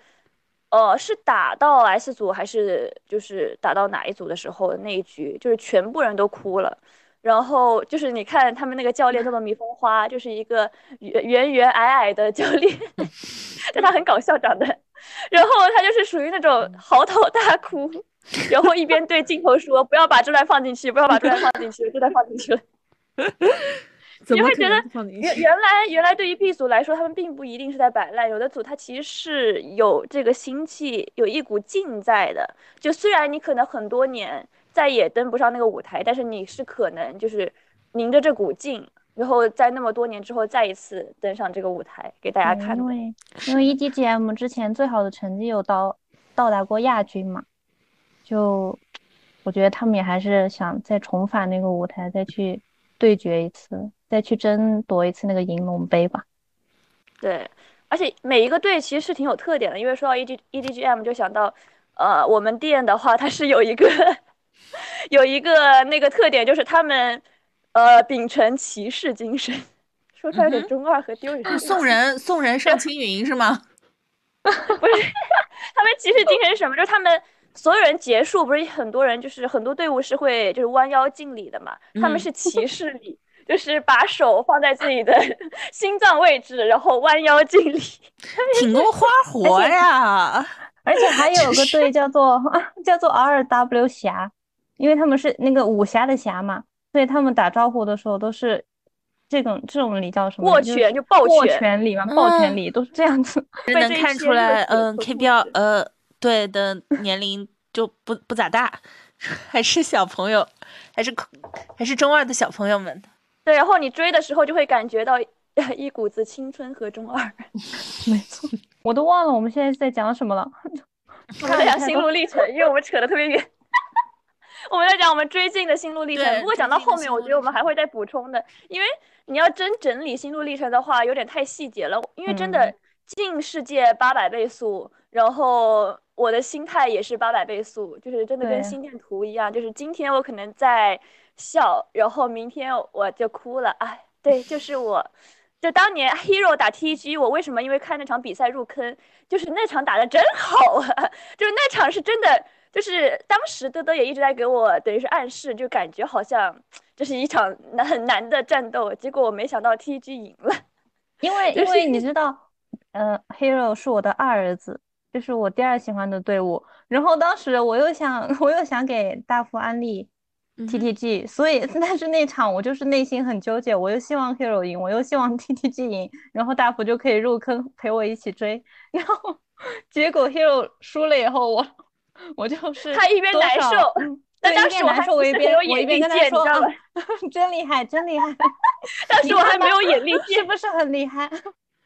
呃，是打到 S 组还是就是打到哪一组的时候那一局，就是全部人都哭了，然后就是你看他们那个教练叫做蜜蜂花，就是一个圆圆圆矮矮的教练，但他很搞笑长得，然后他就是属于那种嚎啕大哭。然后一边对镜头说：“不要把这段放进去，不要把这段放进去，这段放进去了。”你会觉得原原来原来对于 B 组来说，他们并不一定是在摆烂，有的组他其实是有这个心气，有一股劲在的。就虽然你可能很多年再也登不上那个舞台，但是你是可能就是凝着这股劲，然后在那么多年之后再一次登上这个舞台给大家看。因为因为 EDGM 之前最好的成绩有到到达过亚军嘛。就我觉得他们也还是想再重返那个舞台，再去对决一次，再去争夺一次那个银龙杯吧。对，而且每一个队其实是挺有特点的，因为说到 E D E D G M 就想到，呃，我们店的话，它是有一个 有一个那个特点，就是他们呃秉承骑士精神，说出来有点中二和丢人。送人送人上青云是吗？不是，他们骑士精神是什么？就是他们。所有人结束，不是很多人，就是很多队伍是会就是弯腰敬礼的嘛？他们是骑士礼，就是把手放在自己的 心脏位置，然后弯腰敬礼，挺多花活呀。而且还有个队叫做叫做 R W 侠，因为他们是那个武侠的侠嘛，所以他们打招呼的时候都是这种这种礼叫什么？握拳就抱拳礼嘛，抱拳礼都是这样子。能看出来，嗯，K B L 呃。对的年龄就不不咋大，还是小朋友，还是还是中二的小朋友们。对，然后你追的时候就会感觉到一 股子青春和中二。没错，我都忘了我们现在在讲什么了。我们在讲心路历程，因为我们扯得特别远。我们在讲我们追进的心路历程。不过讲到后面，我觉得我们还会再补充的，因为你要真整理心路历程的话，有点太细节了。因为真的进世界八百倍速，然后。我的心态也是八百倍速，就是真的跟心电图一样，就是今天我可能在笑，然后明天我就哭了。哎，对，就是我，就当年 Hero 打 TG，我为什么因为看那场比赛入坑？就是那场打的真好啊，就是那场是真的，就是当时多多也一直在给我等于是暗示，就感觉好像这是一场难很难的战斗，结果我没想到 TG 赢了，因为因为你知道，呃，Hero 是我的二儿子。这是我第二喜欢的队伍，然后当时我又想，我又想给大福安利 T T G，所以 但是那场我就是内心很纠结，我又希望 Hero 赢，我又希望 T T G 赢，然后大福就可以入坑陪我一起追，然后 结果 Hero 输了以后，我我就是他一边难受，对，一边难受我一边我一边跟他说，真厉害，真厉害，但是我还没有眼力见，是不是很厉害？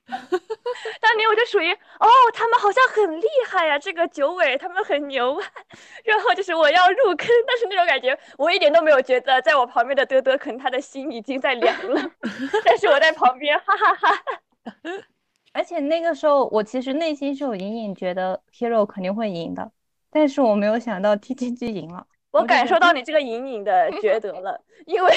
当年我就属于哦，他们好像很厉害呀，这个九尾他们很牛啊，然后就是我要入坑，但是那种感觉我一点都没有觉得，在我旁边的嘚嘚可能他的心已经在凉了，但是我在旁边哈哈哈。而且那个时候我其实内心是有隐隐觉得 Hero 肯定会赢的，但是我没有想到 T T G 赢了，我感受到你这个隐隐的 觉得了，因为，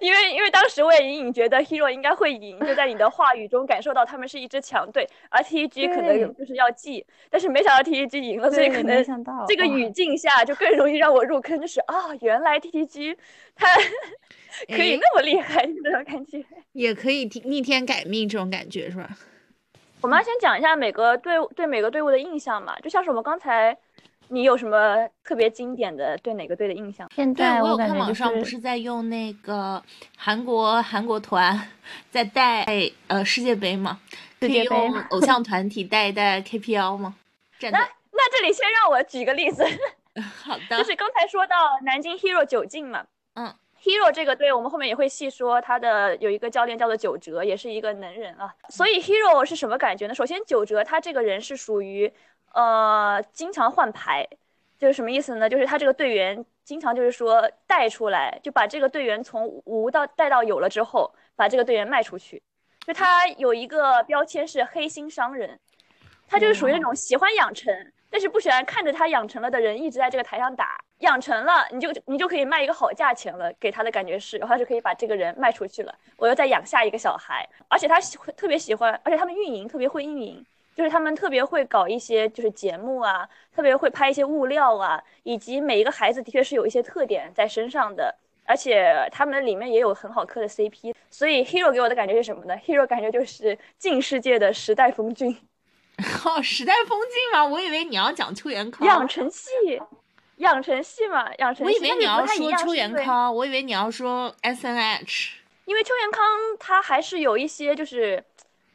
因为，因为当时我也隐隐觉得 Hero 应该会赢，就在你的话语中感受到他们是一支强队，而 TEG 可能就是要记，但是没想到 TEG 赢了，所以可能这个语境下就更容易让我入坑，就是啊，原来 TEG 他可以那么厉害，这种感觉，也可以逆天改命这种感觉是吧？我们要先讲一下每个队对每个队伍的印象嘛，就像是我们刚才。你有什么特别经典的对哪个队的印象？现在我有看网上不是在用那个韩国韩国团在带呃世界杯吗？可以用偶像团体带一带 KPL 吗？那那这里先让我举个例子。好的。就是刚才说到南京 Hero 九进嘛。嗯。Hero 这个队我们后面也会细说，他的有一个教练叫做九哲，也是一个能人啊。所以 Hero 是什么感觉呢？首先九哲他这个人是属于。呃，经常换牌，就是什么意思呢？就是他这个队员经常就是说带出来，就把这个队员从无到带到有了之后，把这个队员卖出去。就他有一个标签是黑心商人，他就是属于那种喜欢养成，但是不喜欢看着他养成了的人一直在这个台上打。养成了，你就你就可以卖一个好价钱了，给他的感觉是，然后就可以把这个人卖出去了。我又再养下一个小孩，而且他喜特别喜欢，而且他们运营特别会运营。就是他们特别会搞一些就是节目啊，特别会拍一些物料啊，以及每一个孩子的确是有一些特点在身上的，而且他们里面也有很好磕的 CP，所以 Hero 给我的感觉是什么呢？Hero 感觉就是近世界的时代峰峻。哦，时代峰峻吗？我以为你要讲邱元康。养成系，养成系嘛，养成系。我以为你要说邱元康，我以为你要说 SNH，因为邱元康他还是有一些就是。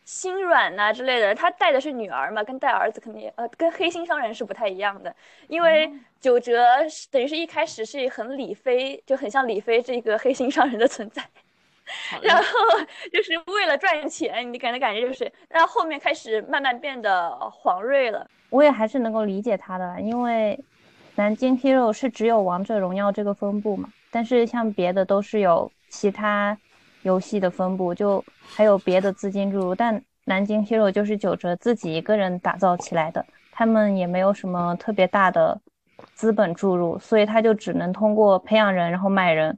心软呐之类的，他带的是女儿嘛，跟带儿子肯定呃，跟黑心商人是不太一样的。因为九哲等于是一开始是很李飞，就很像李飞这个黑心商人的存在，然后 就是为了赚钱，你感觉感觉就是，然后后面开始慢慢变得黄锐了。我也还是能够理解他的，因为南京 Hero 是只有王者荣耀这个分部嘛，但是像别的都是有其他。游戏的分布就还有别的资金注入，但南京 Hero 就是九哲自己一个人打造起来的，他们也没有什么特别大的资本注入，所以他就只能通过培养人，然后卖人，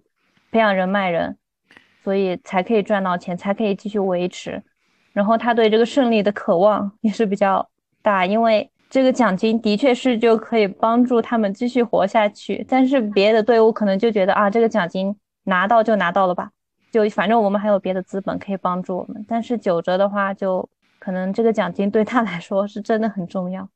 培养人卖人，所以才可以赚到钱，才可以继续维持。然后他对这个胜利的渴望也是比较大，因为这个奖金的确是就可以帮助他们继续活下去。但是别的队伍可能就觉得啊，这个奖金拿到就拿到了吧。就反正我们还有别的资本可以帮助我们，但是九折的话，就可能这个奖金对他来说是真的很重要，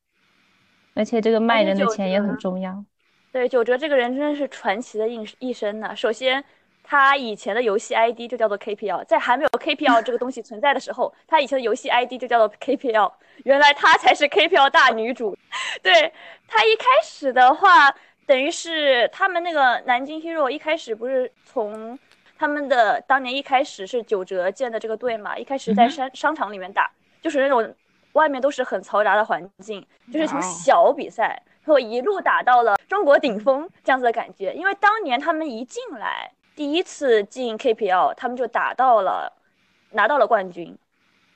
而且这个卖人的钱也很重要。对，九折这个人真的是传奇的一一生呢。首先，他以前的游戏 ID 就叫做 KPL，在还没有 KPL 这个东西存在的时候，他以前的游戏 ID 就叫做 KPL。原来他才是 KPL 大女主。对他一开始的话，等于是他们那个南京 Hero 一开始不是从。他们的当年一开始是九折建的这个队嘛，一开始在商商场里面打，就是那种外面都是很嘈杂的环境，就是从小比赛，然后一路打到了中国顶峰这样子的感觉。因为当年他们一进来，第一次进 KPL，他们就打到了，拿到了冠军，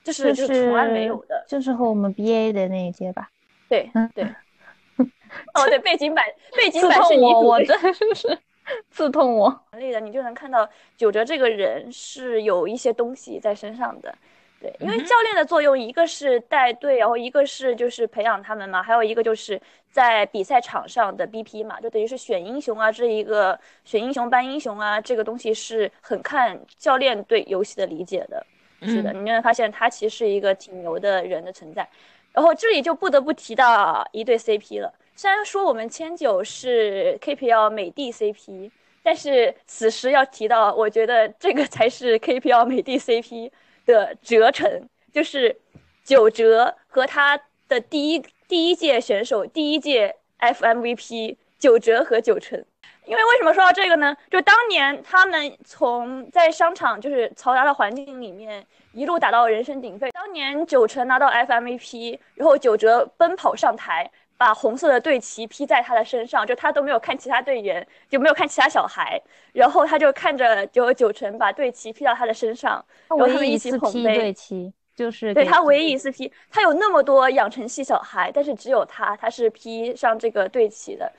这是就是从来没有的，就是和我们 BA 的那一届吧。对对，哦对，背景板背景板是你我真的是。刺痛我，力的你就能看到九哲这个人是有一些东西在身上的，对，因为教练的作用，一个是带队，然后一个是就是培养他们嘛，还有一个就是在比赛场上的 BP 嘛，就等于是选英雄啊，这一个选英雄搬英雄啊，这个东西是很看教练对游戏的理解的，是的，你就能发现他其实是一个挺牛的人的存在，然后这里就不得不提到一对 CP 了。虽然说我们千九是 KPL 美帝 CP，但是此时要提到，我觉得这个才是 KPL 美帝 CP 的折成，就是九哲和他的第一第一届选手，第一届 FMVP 九哲和九成。因为为什么说到这个呢？就当年他们从在商场就是嘈杂的环境里面一路打到人声鼎沸，当年九成拿到 FMVP，然后九哲奔跑上台。把红色的队旗披在他的身上，就他都没有看其他队员，就没有看其他小孩，然后他就看着九九成把队旗披到他的身上，然后他们一起捧杯。队旗就是对他唯一一次披，他有那么多养成系小孩，但是只有他，他是披上这个队旗的。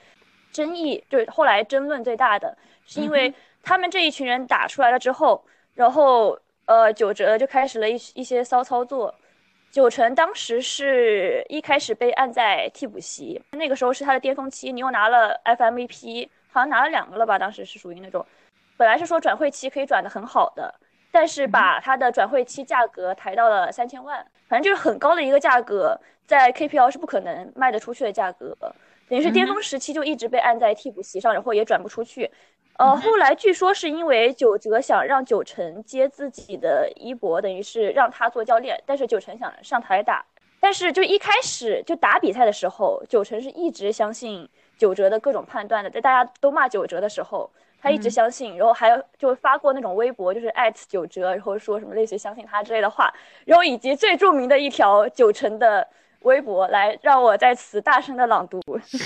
争议，就是后来争论最大的，是因为他们这一群人打出来了之后，然后呃九哲就开始了一一些骚操作。九成当时是一开始被按在替补席，那个时候是他的巅峰期，你又拿了 FMVP，好像拿了两个了吧？当时是属于那种，本来是说转会期可以转的很好的，但是把他的转会期价格抬到了三千万，反正就是很高的一个价格，在 KPL 是不可能卖得出去的价格，等于是巅峰时期就一直被按在替补席上，然后也转不出去。呃，后来据说是因为九哲想让九成接自己的衣钵，等于是让他做教练，但是九成想上台打，但是就一开始就打比赛的时候，九成是一直相信九哲的各种判断的，在大家都骂九哲的时候，他一直相信，然后还有就发过那种微博，就是艾特九哲，然后说什么类似相信他之类的话，然后以及最著名的一条九成的。微博来让我在此大声的朗读，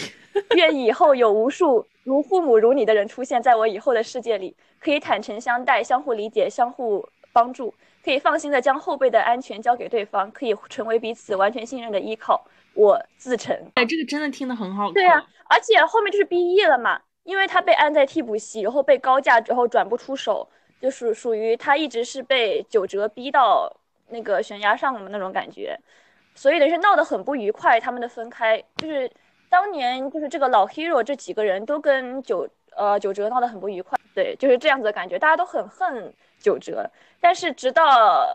愿以后有无数如父母如你的人出现在我以后的世界里，可以坦诚相待，相互理解，相互帮助，可以放心的将后辈的安全交给对方，可以成为彼此完全信任的依靠。我自成。哎，这个真的听得很好。对啊，而且后面就是 B E 了嘛，因为他被安在替补席，然后被高价之后转不出手，就是属于他一直是被九折逼到那个悬崖上的那种感觉。所以等于是闹得很不愉快，他们的分开就是当年就是这个老 hero 这几个人都跟九呃九哲闹得很不愉快，对，就是这样子的感觉，大家都很恨九哲。但是直到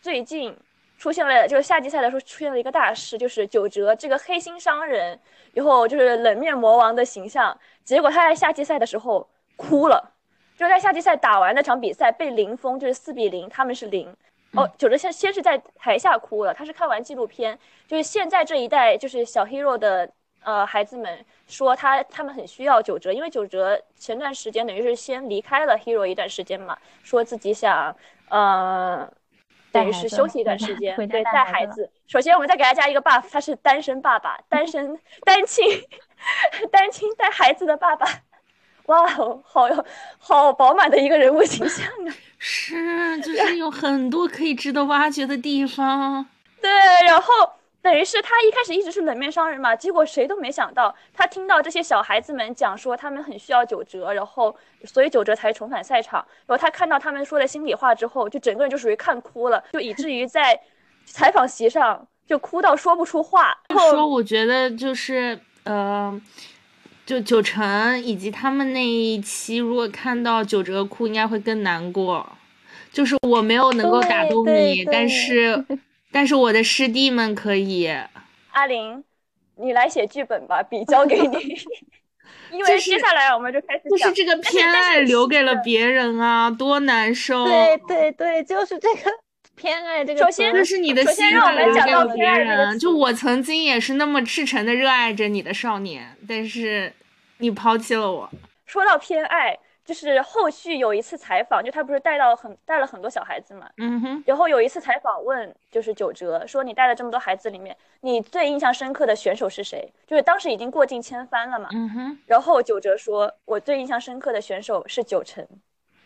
最近出现了，就是夏季赛的时候出现了一个大事，就是九哲这个黑心商人，以后就是冷面魔王的形象，结果他在夏季赛的时候哭了，就在夏季赛打完那场比赛被零封，就是四比零，他们是零。哦，九哲先先是在台下哭了，他是看完纪录片，就是现在这一代就是小 hero 的呃孩子们说他他们很需要九哲，因为九哲前段时间等于是先离开了 hero 一段时间嘛，说自己想呃等于是休息一段时间，对带孩子。首先我们再给他加一个 buff，他是单身爸爸，单身 单亲单亲带孩子的爸爸。哇，好有好饱满的一个人物形象啊！是，就是有很多可以值得挖掘的地方。对，然后等于是他一开始一直是冷面商人嘛，结果谁都没想到，他听到这些小孩子们讲说他们很需要九哲，然后所以九哲才重返赛场。然后他看到他们说的心里话之后，就整个人就属于看哭了，就以至于在采访席上就哭到说不出话。说，我觉得就是呃。就九成以及他们那一期，如果看到九折哭，应该会更难过。就是我没有能够打动你，但是，但是我的师弟们可以。阿玲，你来写剧本吧，笔交给你。因为接下来我们就开始就是这个偏爱留给了别人啊，多难受。对对对，就是这个 偏爱这个。首先，这是你的心留给了别人。就我曾经也是那么赤诚的热爱着你的少年，但是。你抛弃了我。说到偏爱，就是后续有一次采访，就他不是带到很带了很多小孩子嘛，嗯哼。然后有一次采访问，就是九哲说你带了这么多孩子里面，你最印象深刻的选手是谁？就是当时已经过境千帆了嘛，嗯哼。然后九哲说，我最印象深刻的选手是九成，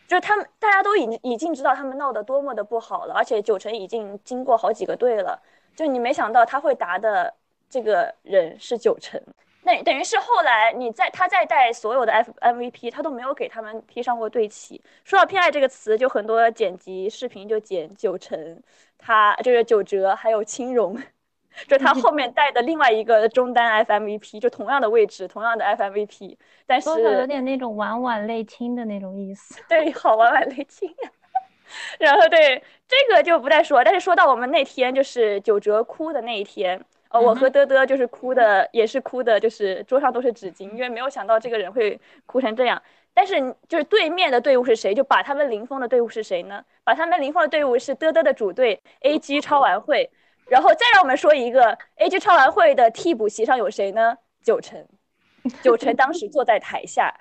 就是他们大家都已经已经知道他们闹得多么的不好了，而且九成已经经过好几个队了，就你没想到他会答的这个人是九成。那等于是后来你在他再带所有的 F MVP，他都没有给他们披上过队旗。说到偏爱这个词，就很多剪辑视频就剪九成，他就是九哲还有青荣，就他后面带的另外一个中单 F MVP，就同样的位置，同样的 F MVP，但是有点那种晚晚泪亲的那种意思。对，好晚晚泪亲。然后对这个就不再说，但是说到我们那天就是九哲哭的那一天。哦，我和嘚嘚就是哭的，也是哭的，就是桌上都是纸巾，因为没有想到这个人会哭成这样。但是就是对面的队伍是谁？就把他们零封的队伍是谁呢？把他们零封的队伍是嘚嘚的主队 A G 超玩会。然后再让我们说一个 A G 超玩会的替补席上有谁呢？九成，九成当时坐在台下，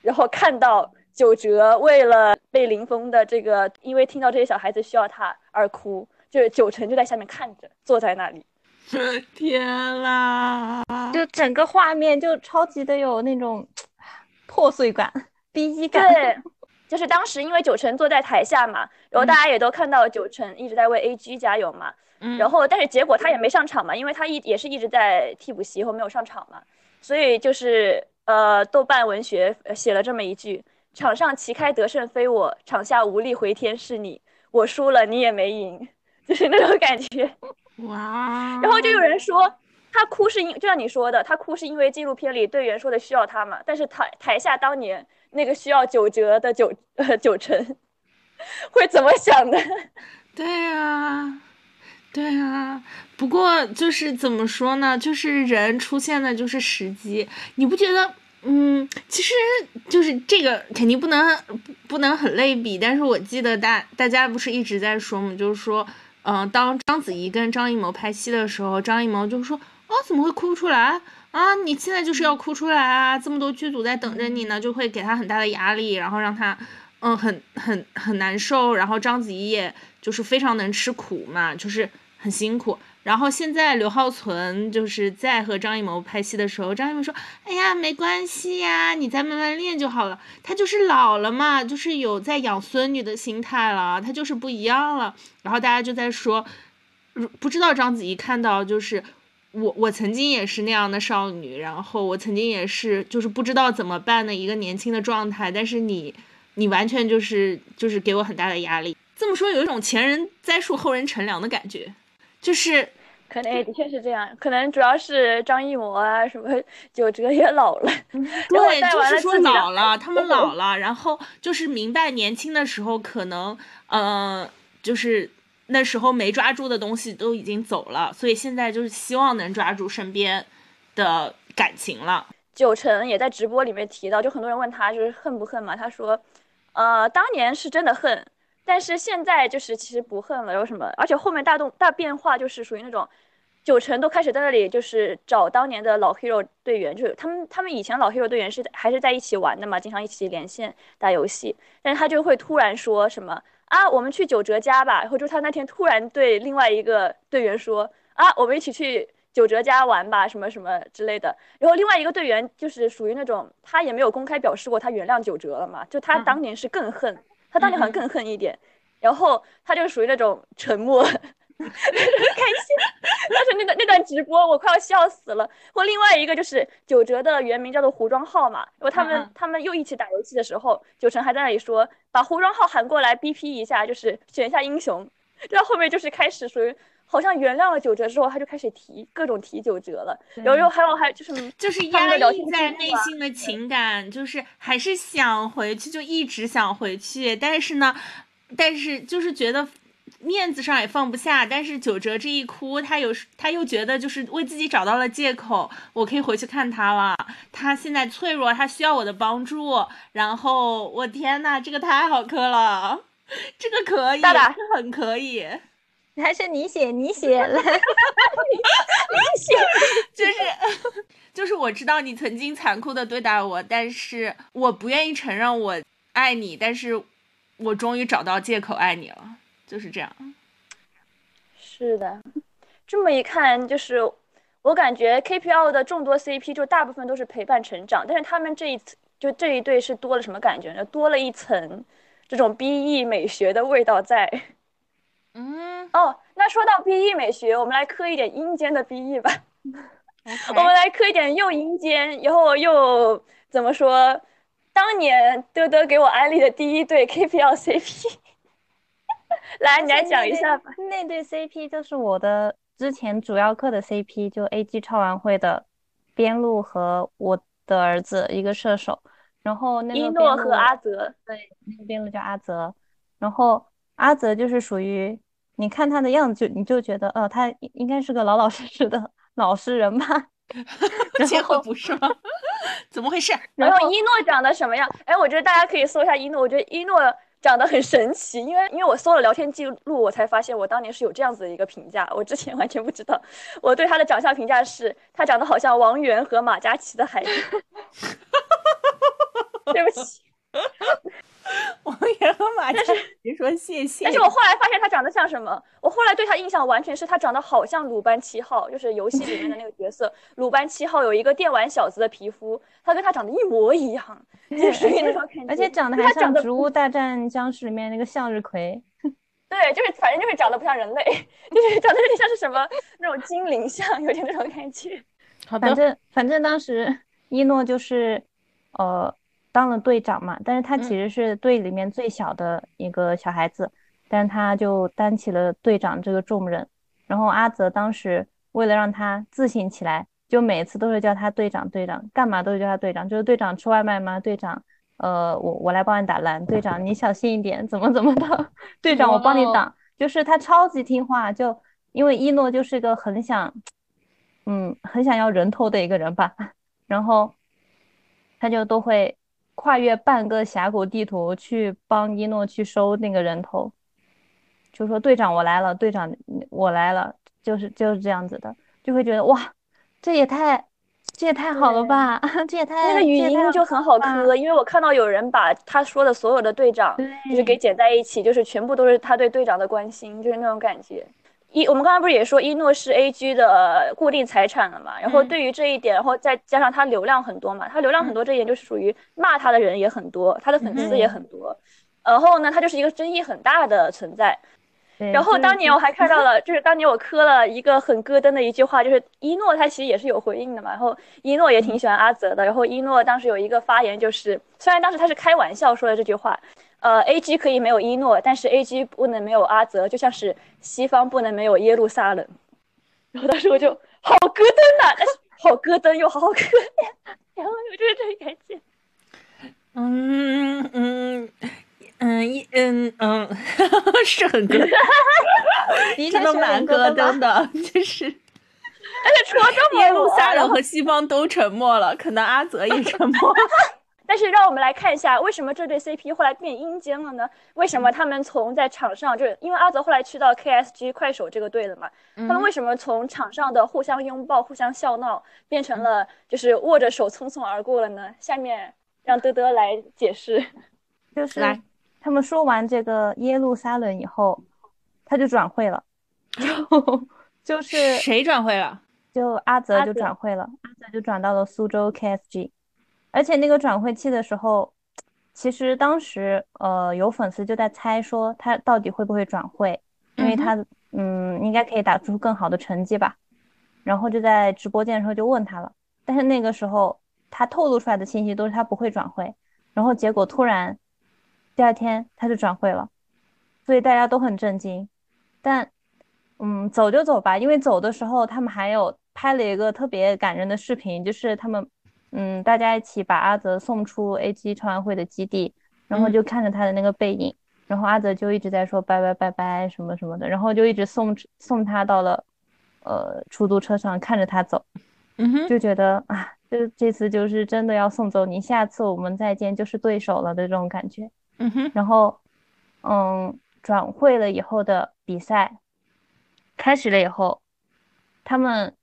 然后看到九哲为了被零封的这个，因为听到这些小孩子需要他而哭，就是九成就在下面看着，坐在那里。天啦！就整个画面就超级的有那种破碎感、逼急感。对，就是当时因为九成坐在台下嘛，然后大家也都看到九成一直在为 AG 加油嘛。嗯。然后，但是结果他也没上场嘛，因为他一也是一直在替补席后没有上场嘛，所以就是呃，豆瓣文学写了这么一句：“场上旗开得胜非我，场下无力回天是你。我输了，你也没赢，就是那种感觉。”哇！然后就有人说他哭是因，就像你说的，他哭是因为纪录片里队员说的需要他嘛。但是台台下当年那个需要九折的九呃九成，会怎么想的？对啊，对啊。不过就是怎么说呢？就是人出现的就是时机，你不觉得？嗯，其实就是这个肯定不能不能很类比。但是我记得大大家不是一直在说嘛，就是说。嗯，当章子怡跟张艺谋拍戏的时候，张艺谋就说：“哦，怎么会哭不出来啊？你现在就是要哭出来啊！这么多剧组在等着你呢，就会给他很大的压力，然后让他，嗯，很很很难受。然后章子怡也就是非常能吃苦嘛，就是很辛苦。”然后现在刘浩存就是在和张艺谋拍戏的时候，张艺谋说：“哎呀，没关系呀，你再慢慢练就好了。”他就是老了嘛，就是有在养孙女的心态了，他就是不一样了。然后大家就在说，不知道章子怡看到就是我，我曾经也是那样的少女，然后我曾经也是就是不知道怎么办的一个年轻的状态，但是你，你完全就是就是给我很大的压力。这么说有一种前人栽树后人乘凉的感觉，就是。可能也的确是这样，可能主要是张艺谋啊，什么九哲也老了，对，就是说老了，他们老了，然后就是明白年轻的时候可能，呃，就是那时候没抓住的东西都已经走了，所以现在就是希望能抓住身边的感情了。九成也在直播里面提到，就很多人问他就是恨不恨嘛，他说，呃，当年是真的恨。但是现在就是其实不恨了，有什么？而且后面大动大变化就是属于那种，九成都开始在那里就是找当年的老 hero 队员，就是他们他们以前老 hero 队员是还是在一起玩的嘛，经常一起连线打游戏。但是他就会突然说什么啊，我们去九哲家吧。然后就他那天突然对另外一个队员说啊，我们一起去九哲家玩吧，什么什么之类的。然后另外一个队员就是属于那种他也没有公开表示过他原谅九哲了嘛，就他当年是更恨。他当年好像更恨一点，然后他就属于那种沉默，开心。但是那段那段直播我快要笑死了。或另外一个就是九哲的原名叫做胡庄浩嘛，然后他们他们又一起打游戏的时候，九成还在那里说把胡庄浩喊过来 BP 一下，就是选一下英雄。然后后面就是开始属于。好像原谅了九哲之后，他就开始提各种提九哲了。然后还有还就是就是压抑在内心的情感，就是还是想回去，就一直想回去。但是呢，但是就是觉得面子上也放不下。但是九哲这一哭，他有他又觉得就是为自己找到了借口，我可以回去看他了。他现在脆弱，他需要我的帮助。然后我天呐，这个太好磕了，这个可以，很可以。还是你写，你写 了，你写，就是 就是我知道你曾经残酷的对待我，但是我不愿意承认我爱你，但是我终于找到借口爱你了，就是这样。是的，这么一看，就是我感觉 KPL 的众多 CP 就大部分都是陪伴成长，但是他们这一次就这一对是多了什么感觉呢？多了一层这种 BE 美学的味道在。嗯哦，那说到 BE 美学，我们来磕一点阴间的 BE 吧。我们来磕一点又阴间，然后又怎么说？当年德德给我安利的第一对 KPL CP，来，你来讲一下吧。那对 CP 就是我的之前主要课的 CP，就 AG 超玩会的边路和我的儿子一个射手，然后那个一诺和阿泽，对，那个边路叫阿泽，然后阿泽就是属于。你看他的样子，就你就觉得，呃，他应该是个老老实实的老实人吧？结果不是吗？怎么回事？然后一诺长得什么样？哎，我觉得大家可以搜一下一诺。我觉得一诺长得很神奇，因为因为我搜了聊天记录，我才发现我当年是有这样子的一个评价，我之前完全不知道。我对他的长相评价是，他长得好像王源和马嘉祺的孩子。对不起。王源和马嘉祺说谢谢。但是我后来发现他长得像什么？我后来对他印象完全是他长得好像鲁班七号，就是游戏里面的那个角色。鲁班七号有一个电玩小子的皮肤，他跟他长得一模一样，就是那种感觉。而且长得还像《植物大战僵尸》里面那个向日葵。对，就是反正就是长得不像人类，就是长得有点像是什么那种精灵像，有点那种感觉好。反正反正当时一诺就是呃当了队长嘛，但是他其实是队里面最小的一个小孩子，但是他就担起了队长这个重任。然后阿泽当时为了让他自信起来，就每次都是叫他队长队长，干嘛都是叫他队长，就是队长吃外卖吗？队长。呃，我我来帮你打蓝队长，你小心一点，怎么怎么的，队长我帮你挡，就是他超级听话，就因为一诺就是一个很想，嗯，很想要人头的一个人吧，然后他就都会跨越半个峡谷地图去帮一诺去收那个人头，就说队长我来了，队长我来了，就是就是这样子的，就会觉得哇，这也太。这也太好了吧！这也太那个语音就很好磕，因为我看到有人把他说的所有的队长，就是给剪在一起，就是全部都是他对队长的关心，就是那种感觉。一我们刚才不是也说一诺是 A G 的固定财产了嘛？然后对于这一点，然后再加上他流量很多嘛，他流量很多这一点就是属于骂他的人也很多，他的粉丝也很多。然后呢，他就是一个争议很大的存在。然后当年我还看到了，就是当年我磕了一个很咯噔的一句话，就是一诺他其实也是有回应的嘛。然后一诺也挺喜欢阿泽的。然后一诺当时有一个发言，就是虽然当时他是开玩笑说的这句话，呃，A G 可以没有一诺，但是 A G 不能没有阿泽，就像是西方不能没有耶路撒冷。然后当时我就好咯噔呐，但是好咯噔又好可怜，然后我就是这个感觉。嗯嗯。嗯一嗯嗯，是很咯噔，真的蛮咯噔的，就是，而且除了中耶路撒冷和西方都沉默了，可能阿泽也沉默。但是让我们来看一下，为什么这对 CP 后来变阴间了呢？为什么他们从在场上，就是因为阿泽后来去到 KSG 快手这个队了嘛？他们为什么从场上的互相拥抱、互相笑闹，变成了就是握着手匆匆而过了呢？下面让德德来解释，就是来。他们说完这个耶路撒冷以后，他就转会了，就是谁转会了？就阿泽就转会了，阿泽就转到了苏州 KSG，而且那个转会期的时候，其实当时呃有粉丝就在猜说他到底会不会转会，因为他嗯应该可以打出更好的成绩吧，然后就在直播间的时候就问他了，但是那个时候他透露出来的信息都是他不会转会，然后结果突然。第二天他就转会了，所以大家都很震惊。但，嗯，走就走吧，因为走的时候他们还有拍了一个特别感人的视频，就是他们，嗯，大家一起把阿泽送出 A G 超玩会的基地，然后就看着他的那个背影，然后阿泽就一直在说拜拜拜拜什么什么的，然后就一直送送他到了，呃，出租车上看着他走，嗯哼，就觉得啊，这这次就是真的要送走你，下次我们再见就是对手了的这种感觉。嗯哼，然后，嗯，转会了以后的比赛开始了以后，他们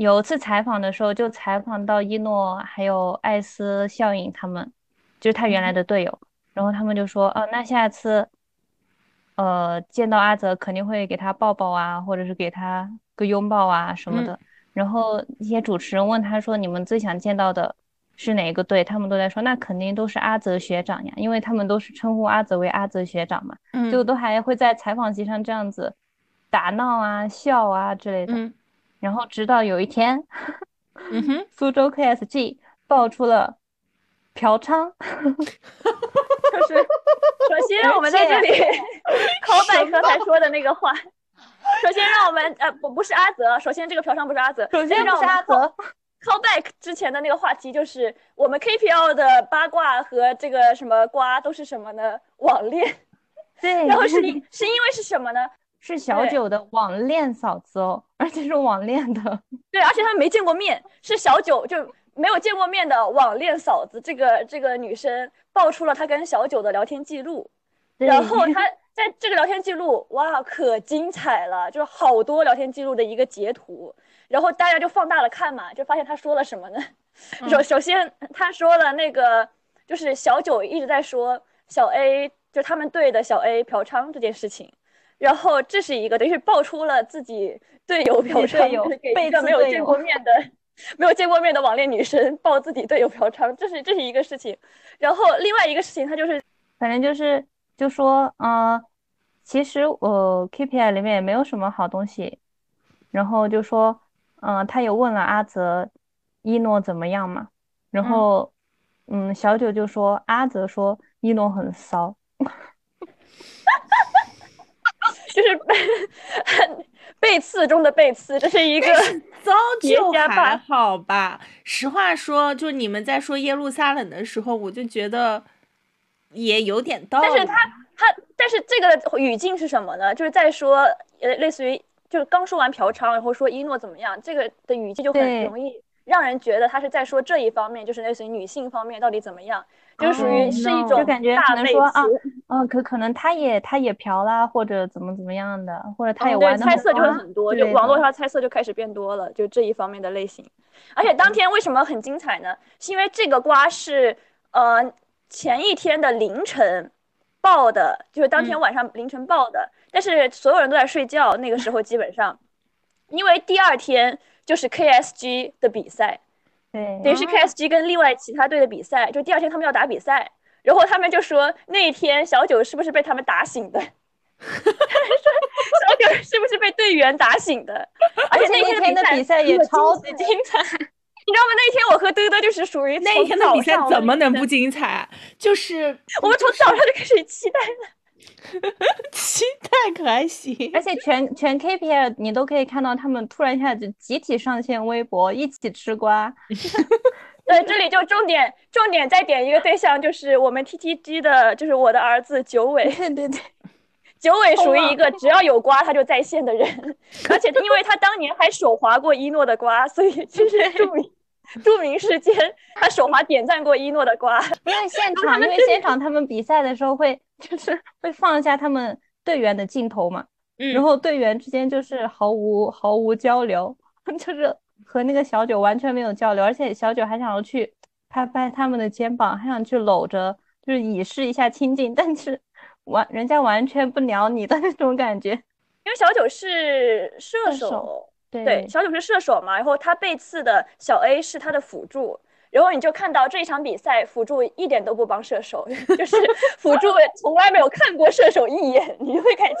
有次采访的时候就采访到一诺还有艾斯效应他们，就是他原来的队友，然后他们就说，哦，那下次，呃，见到阿泽肯定会给他抱抱啊，或者是给他个拥抱啊什么的。然后一些主持人问他说，你们最想见到的？是哪个队？他们都在说，那肯定都是阿泽学长呀，因为他们都是称呼阿泽为阿泽学长嘛，就都还会在采访席上这样子打闹啊、笑啊之类的。然后直到有一天，嗯哼，苏州 KSG 爆出了嫖娼，就是首先我们在这里考百科才说的那个话，首先让我们呃不不是阿泽，首先这个嫖娼不是阿泽，首先不是阿泽。Call back 之前的那个话题就是我们 KPL 的八卦和这个什么瓜都是什么呢？网恋。对，然后是是因为是什么呢？是小九的网恋嫂子哦，而且是网恋的。对，而且他们没见过面，是小九就没有见过面的网恋嫂子。这个这个女生爆出了她跟小九的聊天记录，然后她在这个聊天记录，哇，可精彩了，就是好多聊天记录的一个截图。然后大家就放大了看嘛，就发现他说了什么呢？首首先他说了那个，就是小九一直在说小 A，就他们队的小 A 嫖娼这件事情。然后这是一个，等于是爆出了自己队友嫖娼，被一个没有见过面的、没有见过面的网恋女生爆自己队友嫖娼，这是这是一个事情。然后另外一个事情，他就是，反正就是就说，嗯，其实我 KPI 里面也没有什么好东西，然后就说。嗯，他也问了阿泽，一诺怎么样嘛？然后，嗯，小九就说阿泽说一诺很骚，就是 背刺中的背刺，这是一个骚 就还好吧。实话说，就你们在说耶路撒冷的时候，我就觉得也有点道理。但是他他，但是这个语境是什么呢？就是在说，呃，类似于就是刚说完嫖娼，然后说一诺怎么样，这个的语境就很容易让人觉得他是在说这一方面，就是类似于女性方面到底怎么样。就属于是一种就感觉可能说啊，嗯，可可能他也他也嫖啦，或者怎么怎么样的，或者他也玩的猜测就会很多，就网络上猜测就开始变多了，就这一方面的类型。而且当天为什么很精彩呢？是因为这个瓜是呃前一天的凌晨爆的，就是当天晚上凌晨爆的，但是所有人都在睡觉，那个时候基本上，因为第二天就是 KSG 的比赛。对，等于是 KSG 跟另外其他队的比赛，就第二天他们要打比赛，然后他们就说那一天小九是不是被他们打醒的？小九是不是被队员打醒的？而且那天的比赛也超级精彩，你知道吗？那天我和嘚嘚就是属于那一天的比赛怎么能不精彩？就是我们从早上就开始期待了。期待可还行，而且全全 KPL 你都可以看到他们突然一下子集体上线微博，一起吃瓜。对，这里就重点重点再点一个对象，就是我们 TTG 的，就是我的儿子九尾。对对对，九尾属于一个只要有瓜他就在线的人，而且因为他当年还手滑过一诺的瓜，所以就是著名。著名事件，他手滑点赞过一诺的瓜。因为现场，因为现场他们比赛的时候会 就是会放一下他们队员的镜头嘛，然后队员之间就是毫无毫无交流，就是和那个小九完全没有交流，而且小九还想要去拍拍他们的肩膀，还想去搂着，就是以示一下亲近，但是完人家完全不鸟你的那种感觉，因为小九是射手。对，小九是射手嘛，然后他背刺的小 A 是他的辅助，然后你就看到这一场比赛，辅助一点都不帮射手，就是辅助从来没有看过射手一眼，你就会感觉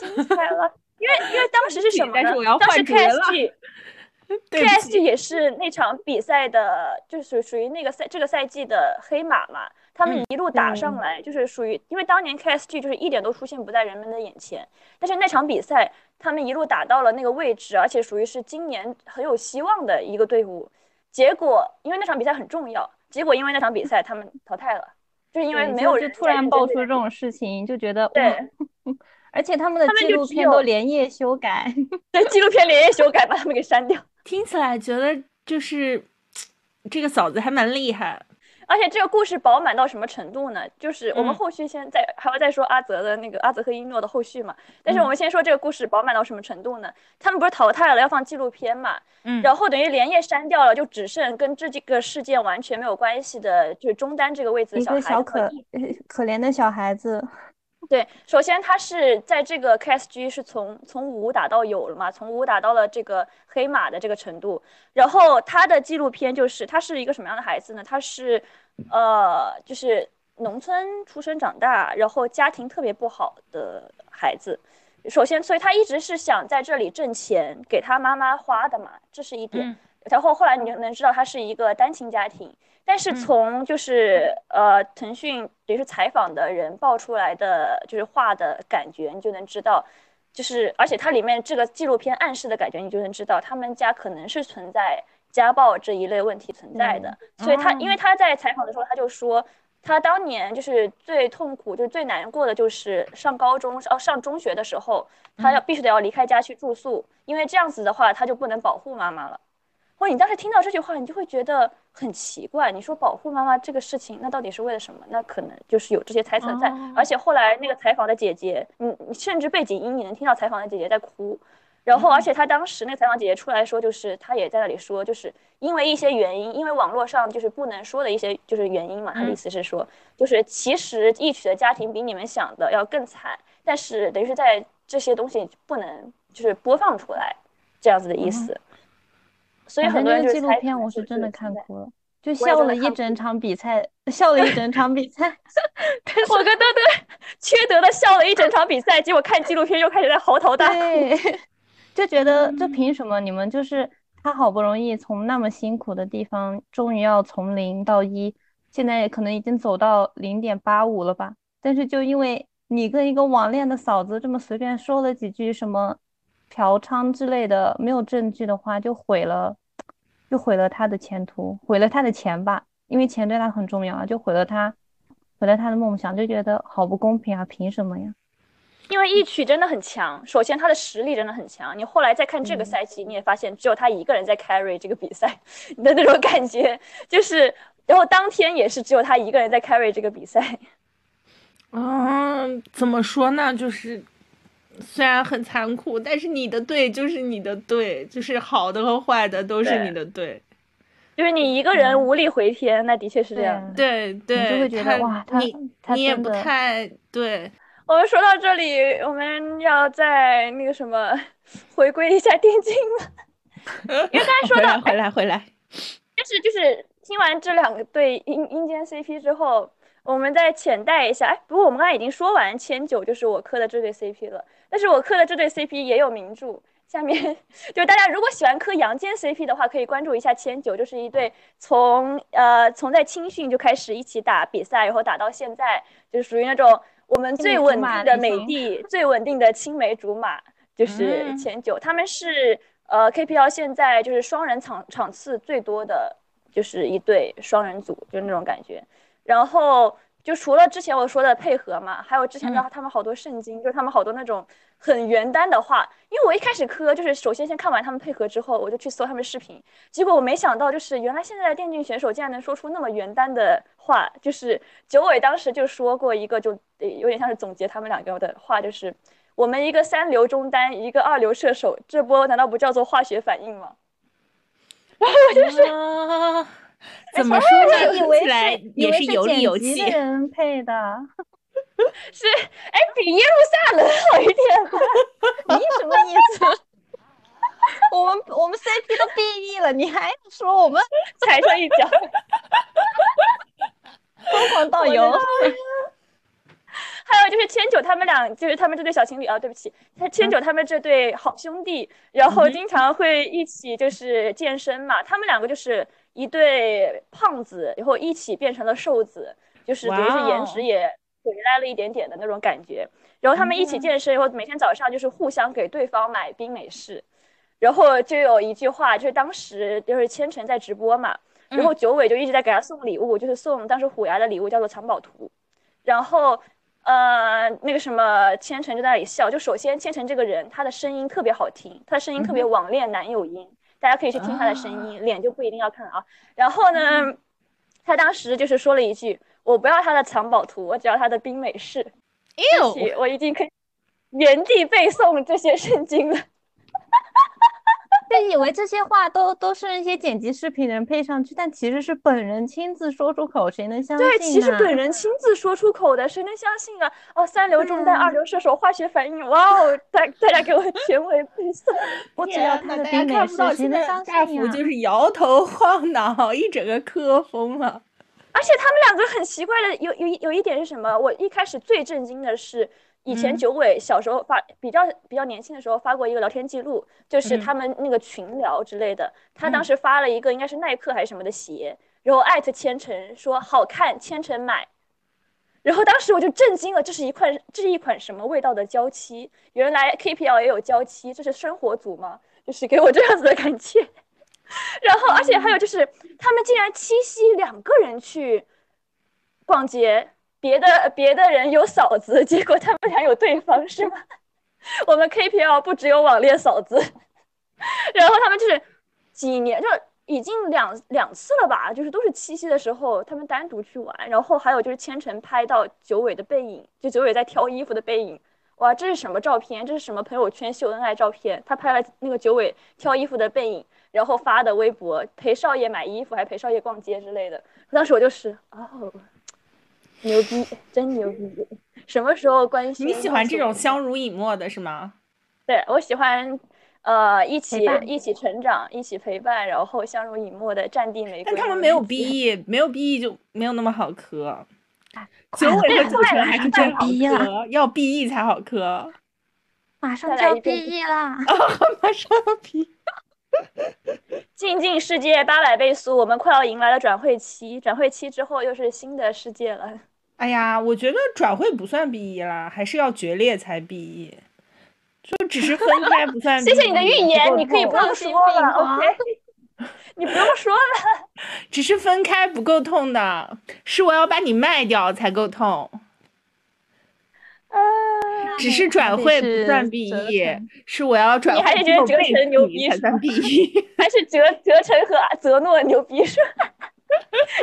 精彩了。因为因为当时是什么呢？当时 KSG，KSG 也是那场比赛的，就是属于那个赛这个赛季的黑马嘛。他们一路打上来，就是属于，因为当年 KSG 就是一点都出现不在人们的眼前，但是那场比赛他们一路打到了那个位置，而且属于是今年很有希望的一个队伍。结果因为那场比赛很重要，结果因为那场比赛他们淘汰了，就是因为没有人突然爆出这种事情，就觉得对，而且他们的纪录片都连夜修改，对，纪录片连夜修改把他们给删掉，听起来觉得就是这个嫂子还蛮厉害。而且这个故事饱满到什么程度呢？就是我们后续先再还要再说阿泽的那个阿泽和一诺的后续嘛。但是我们先说这个故事饱满到什么程度呢？他们不是淘汰了要放纪录片嘛？嗯。然后等于连夜删掉了，就只剩跟这几个事件完全没有关系的，就是中单这个位置的小孩子。小可可怜的小孩子。对，首先他是在这个 KSG 是从从无打到有了嘛，从无打到了这个黑马的这个程度。然后他的纪录片就是他是一个什么样的孩子呢？他是，呃，就是农村出生长大，然后家庭特别不好的孩子。首先，所以他一直是想在这里挣钱给他妈妈花的嘛，这是一点。然后后来你就能知道他是一个单亲家庭。但是从就是呃腾讯也是采访的人爆出来的就是话的感觉，你就能知道，就是而且它里面这个纪录片暗示的感觉，你就能知道他们家可能是存在家暴这一类问题存在的。所以他因为他在采访的时候他就说，他当年就是最痛苦就是最难过的就是上高中哦上中学的时候，他要必须得要离开家去住宿，因为这样子的话他就不能保护妈妈了。或你当时听到这句话，你就会觉得很奇怪。你说保护妈妈这个事情，那到底是为了什么？那可能就是有这些猜测在。而且后来那个采访的姐姐，你你甚至背景音你能听到采访的姐姐在哭。然后，而且她当时那个采访姐姐出来说，就是她也在那里说，就是因为一些原因，因为网络上就是不能说的一些就是原因嘛。她的意思是说，就是其实一曲的家庭比你们想的要更惨，但是等于是在这些东西不能就是播放出来这样子的意思。所以很多纪录片我是真的看哭了，就笑了一整场比赛，笑了一整场比赛。我跟豆豆 缺德的笑了一整场比赛，结果看纪录片又开始在嚎啕大哭。就觉得这凭什么你们就是他好不容易从那么辛苦的地方，终于要从零到一，现在可能已经走到零点八五了吧。但是就因为你跟一个网恋的嫂子这么随便说了几句什么嫖娼之类的没有证据的话，就毁了，就毁了他的前途，毁了他的钱吧。因为钱对他很重要啊，就毁了他，毁了他的梦想，就觉得好不公平啊！凭什么呀？因为一曲真的很强，首先他的实力真的很强。你后来再看这个赛季，你也发现只有他一个人在 carry 这个比赛 你的那种感觉，就是，然后当天也是只有他一个人在 carry 这个比赛。嗯，怎么说呢？就是虽然很残酷，但是你的队就是你的队，就是好的和坏的都是你的队。就是你一个人无力回天，那的确是这样。对对，你就会觉得哇，你你也不太对。我们说到这里，我们要再那个什么，回归一下电竞了。因为刚才说到回来回来，就是就是听完这两个对阴阴间 CP 之后，我们再浅带一下。哎，不过我们刚才已经说完千九就是我磕的这对 CP 了，但是我磕的这对 CP 也有名著。下面就大家如果喜欢磕杨坚 CP 的话，可以关注一下千九，就是一对从呃从在青训就开始一起打比赛，然后打到现在，就是属于那种。我们最稳定的美帝，最稳定的青梅竹马就是前九，他们是呃 KPL 现在就是双人场场次最多的就是一对双人组，就是那种感觉。然后就除了之前我说的配合嘛，还有之前的他们好多圣经，就是他们好多那种很原单的话。因为我一开始磕就是首先先看完他们配合之后，我就去搜他们视频，结果我没想到就是原来现在的电竞选手竟然能说出那么原单的话，就是九尾当时就说过一个就。有点像是总结他们两个的话，就是我们一个三流中单，一个二流射手，这波难道不叫做化学反应吗？然后我就是，怎么说呢？以为来也是有理有气人配的，是哎，比耶路撒冷好一点吧？你什么意思？我们我们 CP 都 BE 了，你还说我们踩上一脚？疯狂导游。还有就是千九他们俩，就是他们这对小情侣啊，对不起，他千九他们这对好兄弟，然后经常会一起就是健身嘛，他们两个就是一对胖子，然后一起变成了瘦子，就是等于是颜值也回来了一点点的那种感觉。然后他们一起健身，然后每天早上就是互相给对方买冰美式，然后就有一句话，就是当时就是千城在直播嘛，然后九尾就一直在给他送礼物，就是送当时虎牙的礼物叫做藏宝图，然后。呃，那个什么，千城就在那里笑。就首先，千城这个人，他的声音特别好听，他的声音特别网恋男友音，大家可以去听他的声音，脸就不一定要看啊。然后呢，他当时就是说了一句：“我不要他的藏宝图，我只要他的冰美式。”哎呦，我已经可以原地背诵这些圣经了。就以为这些话都都是那些剪辑视频的人配上去，但其实是本人亲自说出口，谁能相信？对，其实本人亲自说出口的，谁能相信啊？哦，三流中单，二流射手，化学反应，哇哦！大大家给我全文背诵，我只要他的冰美式，谁能相信 大福就是摇头晃脑，一整个磕疯了。而且他们两个很奇怪的，有有有一点是什么？我一开始最震惊的是。以前九尾小时候发比较比较年轻的时候发过一个聊天记录，就是他们那个群聊之类的。他当时发了一个应该是耐克还是什么的鞋，然后艾特千城说好看，千城买。然后当时我就震惊了，这是一款这是一款什么味道的娇妻？原来 KPL 也有娇妻，这是生活组吗？就是给我这样子的感觉。然后而且还有就是他们竟然七夕两个人去逛街。别的别的人有嫂子，结果他们俩有对方是吗？我们 KPL 不只有网恋嫂子，然后他们就是几年就已经两两次了吧，就是都是七夕的时候他们单独去玩，然后还有就是千晨拍到九尾的背影，就九尾在挑衣服的背影，哇，这是什么照片？这是什么朋友圈秀恩爱照片？他拍了那个九尾挑衣服的背影，然后发的微博陪少爷买衣服，还陪少爷逛街之类的。当时我就是哦。牛逼，真牛逼！什么时候关心？你喜欢这种相濡以沫的是吗？对，我喜欢，呃，一起一起成长，一起陪伴，然后相濡以沫的战地玫瑰。但他们没有 BE，没有 BE 就没有那么好磕。九尾和九成还是真好磕，要 BE 才好磕。马上就要 BE 啦！马上要 BE。进进世界八百倍速，我们快要迎来了转会期，转会期之后又是新的世界了。哎呀，我觉得转会不算 B 一啦，还是要决裂才 B 一，就只是分开不算。谢谢你的预言，你可以不用说了，OK。你不用说了，只是分开不够痛的，是我要把你卖掉才够痛。啊，只是转会不算 B 一，是我要转会。你还是觉得折成牛逼才算 B 一？还是折折成和泽诺牛逼是？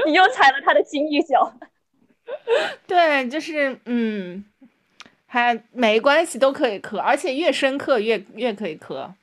你又踩了他的金一脚。对，就是嗯，还没关系，都可以磕，而且越深刻越越可以磕。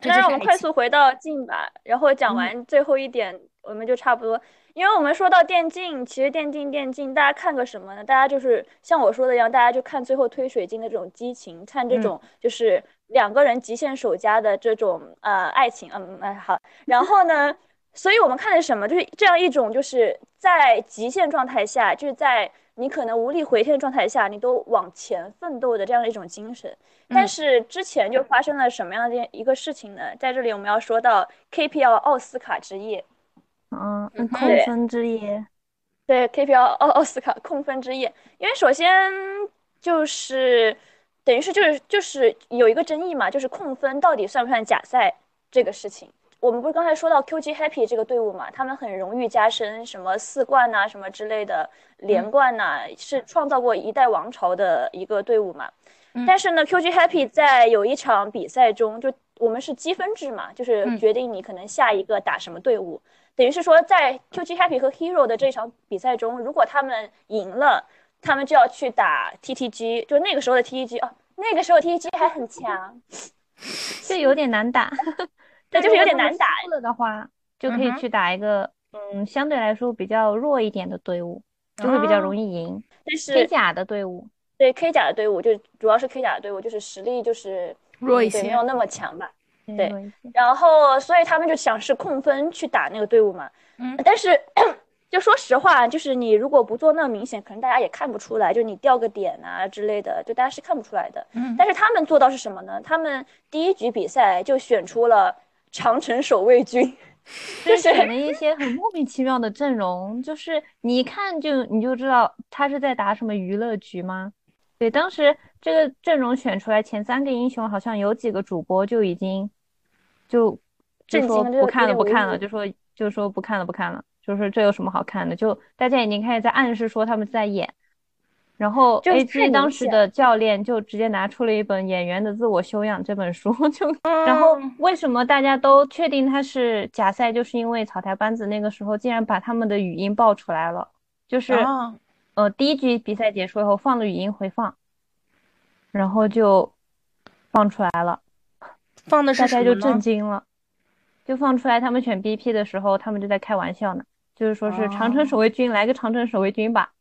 那让我们快速回到镜吧，然后讲完最后一点，我们就差不多。因为我们说到电竞，其实电竞电竞，大家看个什么呢？大家就是像我说的一样，大家就看最后推水晶的这种激情，看这种就是两个人极限守家的这种呃爱情。嗯，哎好。然后呢，所以我们看的是什么？就是这样一种就是在极限状态下，就是在。你可能无力回天的状态下，你都往前奋斗的这样的一种精神，但是之前就发生了什么样的一个事情呢？在这里我们要说到 KPL 奥斯卡之夜，嗯，控分之夜，对 KPL 奥奥斯卡控分之夜，因为首先就是等于是就是就是有一个争议嘛，就是控分到底算不算假赛这个事情。我们不是刚才说到 QG Happy 这个队伍嘛？他们很荣誉加身，什么四冠呐，什么之类的连冠呐，是创造过一代王朝的一个队伍嘛。但是呢，QG Happy 在有一场比赛中，就我们是积分制嘛，就是决定你可能下一个打什么队伍。等于是说，在 QG Happy 和 Hero 的这场比赛中，如果他们赢了，他们就要去打 TTG，就那个时候的 TTG 哦，那个时候 TTG 还很强，就有点难打。对，就是有点难打。输了的话，就可以去打一个，嗯，相对来说比较弱一点的队伍，就会比较容易赢。但是 K 甲的队伍，对 K 甲的队伍，就主要是 K 甲的队伍，就是实力就是弱一些，没有那么强吧。对，然后所以他们就想是控分去打那个队伍嘛。嗯，但是。就说实话，就是你如果不做那么明显，可能大家也看不出来。就你掉个点啊之类的，就大家是看不出来的。嗯。但是他们做到是什么呢？他们第一局比赛就选出了长城守卫军，就选了一些很莫名其妙的阵容，就是你一看就你就知道他是在打什么娱乐局吗？对，当时这个阵容选出来前三个英雄，好像有几个主播就已经就就说不看了不看了，就说就说不看了不看了。就说这有什么好看的？就大家已经开始在暗示说他们在演，然后 A G 当时的教练就直接拿出了一本《演员的自我修养》这本书，就然后为什么大家都确定他是假赛？就是因为草台班子那个时候竟然把他们的语音爆出来了，就是呃第一局比赛结束以后放了语音回放，然后就放出来了，放的是大家就震惊了，就放出来他们选 B P 的时候，他们就在开玩笑呢。就是说是长城守卫军来个长城守卫军吧，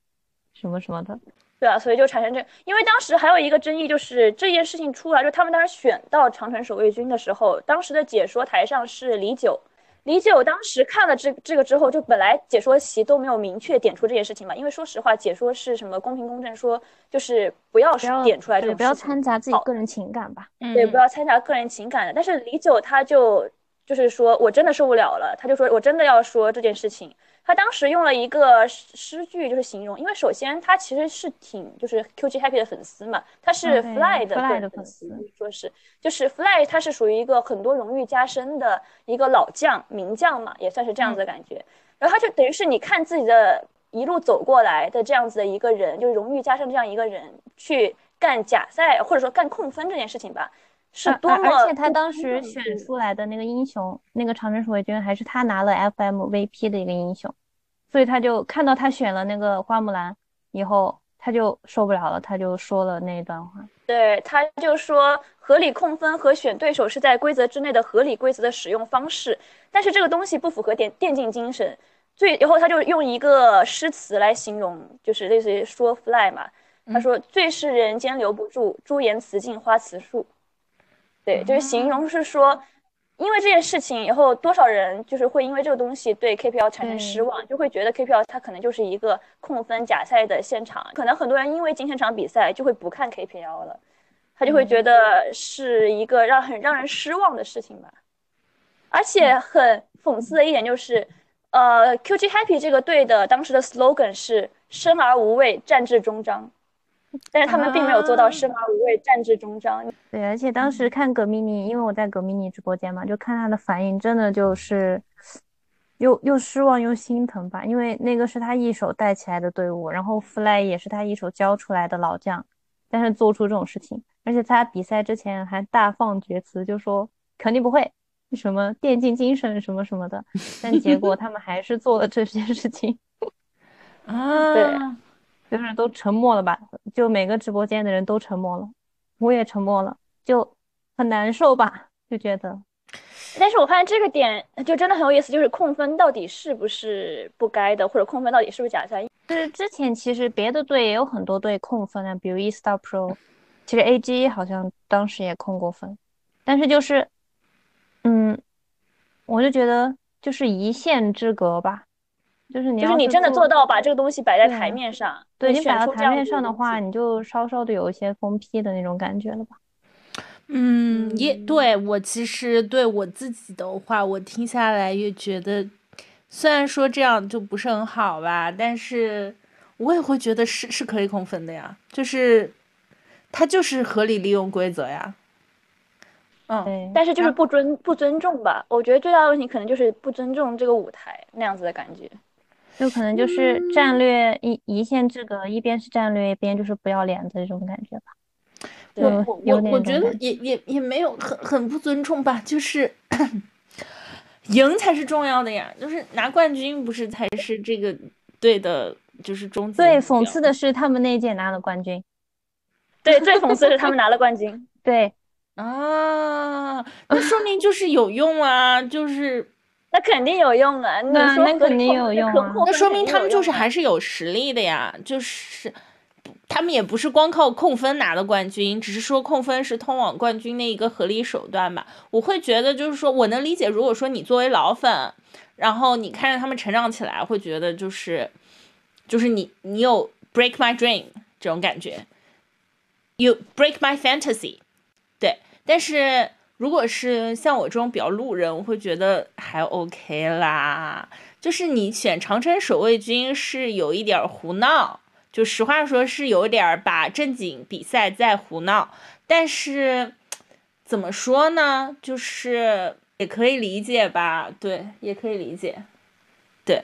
什么什么的，对啊，所以就产生这，因为当时还有一个争议，就是这件事情出来，就他们当时选到长城守卫军的时候，当时的解说台上是李九，李九当时看了这这个之后，就本来解说席都没有明确点出这件事情嘛，因为说实话，解说是什么公平公正，说就是不要点出来这种，不要掺杂自己个人情感吧，对，不要掺杂个人情感的，但是李九他就。就是说我真的受不了了，他就说我真的要说这件事情。他当时用了一个诗句，就是形容，因为首先他其实是挺就是 QG Happy 的粉丝嘛，他是 Fly 的粉丝，说是就是 Fly，他是属于一个很多荣誉加身的一个老将名将嘛，也算是这样子的感觉。然后他就等于是你看自己的一路走过来的这样子的一个人，就是荣誉加身这样一个人去干假赛或者说干控分这件事情吧。是多么，而且他当时选出来的那个英雄，那个长城守卫军还是他拿了 FMVP 的一个英雄，所以他就看到他选了那个花木兰以后，他就受不了了，他就说了那一段话。对，他就说合理控分和选对手是在规则之内的合理规则的使用方式，但是这个东西不符合电电竞精神。最然后他就用一个诗词来形容，就是类似于说 fly 嘛，他说最是人间留不住，朱颜辞镜花辞树。对，就是形容是说，因为这件事情以后，多少人就是会因为这个东西对 KPL 产生失望，就会觉得 KPL 它可能就是一个控分假赛的现场，可能很多人因为今天场比赛就会不看 KPL 了，他就会觉得是一个让很让人失望的事情吧。而且很讽刺的一点就是，呃，QG Happy 这个队的当时的 slogan 是“生而无畏，战至终章”，但是他们并没有做到“生而无畏，战至终章”。对，而且当时看葛米妮，因为我在葛米妮直播间嘛，就看他的反应，真的就是又又失望又心疼吧，因为那个是他一手带起来的队伍，然后 Fly 也是他一手教出来的老将，但是做出这种事情。而且他比赛之前还大放厥词，就说肯定不会，什么电竞精神什么什么的，但结果他们还是做了这些事情。啊，对，就是都沉默了吧，就每个直播间的人都沉默了，我也沉默了，就很难受吧，就觉得。但是我发现这个点就真的很有意思，就是控分到底是不是不该的，或者控分到底是不是假赛？就是之前其实别的队也有很多队控分啊，比如 eStar Pro。其实 A G 好像当时也控过分，但是就是，嗯，我就觉得就是一线之隔吧，就是你就是你真的做到把这个东西摆在台面上，对你摆到台面上的话，你就稍稍的有一些疯批的那种感觉了吧？嗯，也对我其实对我自己的话，我听下来也觉得，虽然说这样就不是很好吧，但是我也会觉得是是可以控分的呀，就是。他就是合理利用规则呀，嗯，但是就是不尊不尊重吧？我觉得最大的问题可能就是不尊重这个舞台那样子的感觉，就可能就是战略一一线之隔，一边是战略，一边就是不要脸的这种感觉吧。我我我觉得也也也没有很很不尊重吧，就是赢才是重要的呀，就是拿冠军不是才是这个队的，就是终极。对，讽刺的是他们那一届拿了冠军。对，最讽刺是他们拿了冠军。对啊，那说明就是有用啊，就是那肯定有用啊。那那肯定有用啊。那说明他们就是还是有实力的呀，就是他们也不是光靠控分拿的冠军，只是说控分是通往冠军的一个合理手段吧。我会觉得就是说我能理解，如果说你作为老粉，然后你看着他们成长起来，会觉得就是就是你你有 break my dream 这种感觉。You break my fantasy，对，但是如果是像我这种比较路人，我会觉得还 OK 啦。就是你选长城守卫军是有一点胡闹，就实话说是有点把正经比赛在胡闹。但是怎么说呢？就是也可以理解吧，对，也可以理解。对，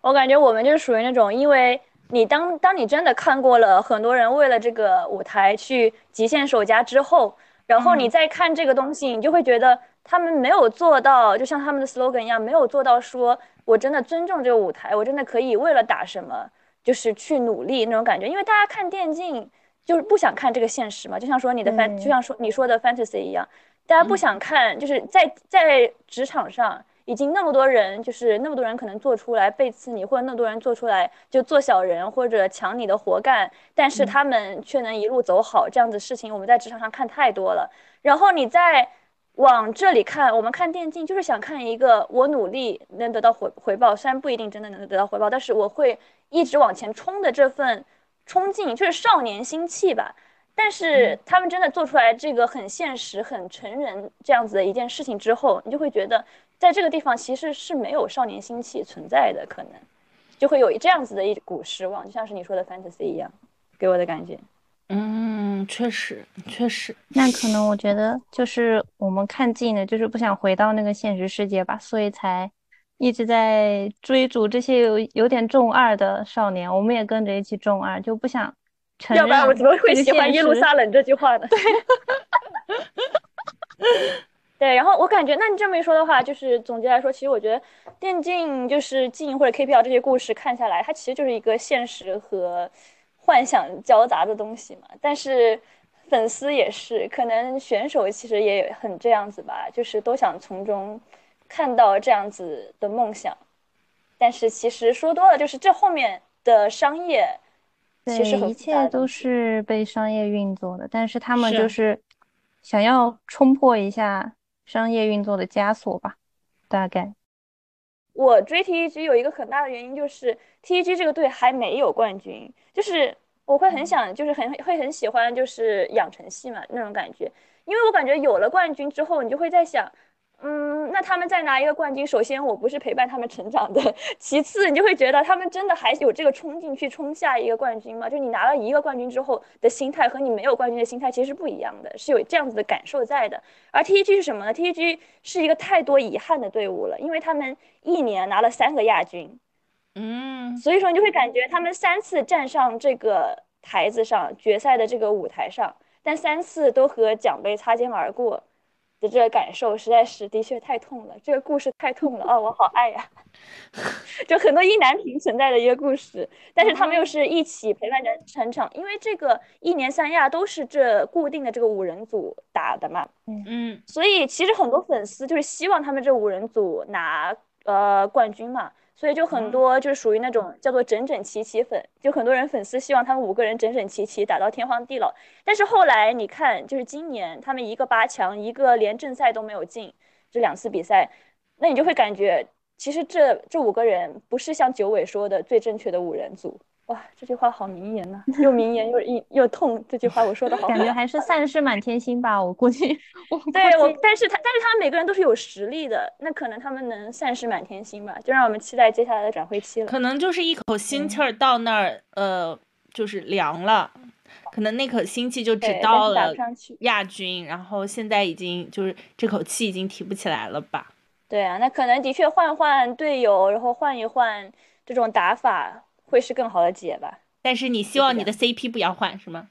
我感觉我们就属于那种因为。你当当你真的看过了很多人为了这个舞台去极限守家之后，然后你再看这个东西，你就会觉得他们没有做到，就像他们的 slogan 一样，没有做到说我真的尊重这个舞台，我真的可以为了打什么就是去努力那种感觉。因为大家看电竞就是不想看这个现实嘛，就像说你的 fan，就像说你说的 fantasy 一样，大家不想看，就是在在职场上。已经那么多人，就是那么多人可能做出来背刺你，或者那么多人做出来就做小人或者抢你的活干，但是他们却能一路走好，这样子事情我们在职场上看太多了。然后你再往这里看，我们看电竞就是想看一个我努力能得到回回报，虽然不一定真的能得到回报，但是我会一直往前冲的这份冲劲，就是少年心气吧。但是他们真的做出来这个很现实、很成人这样子的一件事情之后，你就会觉得。在这个地方其实是没有少年心气存在的，可能就会有这样子的一股失望，就像是你说的 fantasy 一样，给我的感觉。嗯，确实，确实。那可能我觉得就是我们看近的，就是不想回到那个现实世界吧，所以才一直在追逐这些有有点中二的少年。我们也跟着一起中二，就不想承认。要不然我怎么会喜欢耶路撒冷这句话呢？对。对，然后我感觉，那你这么一说的话，就是总结来说，其实我觉得电竞就是竞或者 KPL 这些故事看下来，它其实就是一个现实和幻想交杂的东西嘛。但是粉丝也是，可能选手其实也很这样子吧，就是都想从中看到这样子的梦想。但是其实说多了，就是这后面的商业，其实一切都是被商业运作的，但是他们就是想要冲破一下。商业运作的枷锁吧，大概。我追 TEG 有一个很大的原因就是 TEG 这个队还没有冠军，就是我会很想，就是很会很喜欢，就是养成系嘛那种感觉。因为我感觉有了冠军之后，你就会在想，嗯，那他们再拿一个冠军，首先我不是陪伴他们成长的，其次你就会觉得他们真的还有这个冲劲去冲下一个冠军吗？就你拿了一个冠军之后的心态和你没有冠军的心态其实是不一样的，是有这样子的感受在的。而 T G 是什么呢？T G 是一个太多遗憾的队伍了，因为他们一年拿了三个亚军，嗯，所以说你就会感觉他们三次站上这个台子上决赛的这个舞台上，但三次都和奖杯擦肩而过。的这个感受实在是的确太痛了，这个故事太痛了啊！我好爱呀，就很多意难平存在的一个故事，但是他们又是一起陪伴着成长，因为这个一年三亚都是这固定的这个五人组打的嘛，嗯嗯，所以其实很多粉丝就是希望他们这五人组拿呃冠军嘛。所以就很多就是属于那种叫做整整齐齐粉，就很多人粉丝希望他们五个人整整齐齐打到天荒地老。但是后来你看，就是今年他们一个八强，一个连正赛都没有进，这两次比赛，那你就会感觉其实这这五个人不是像九尾说的最正确的五人组。哇，这句话好名言呐，又名言又又又痛。这句话我说的好，感觉还是 散失满天星吧。我估计，对我，但是他但是他们每个人都是有实力的，那可能他们能散失满天星吧。就让我们期待接下来的转会期了。可能就是一口心气儿到那儿，呃，就是凉了。可能那口心气就只到了亚军，然后现在已经就是这口气已经提不起来了吧？对啊，那可能的确换换队友，然后换一换这种打法。会是更好的解吧，但是你希望你的 CP 不要换是吗？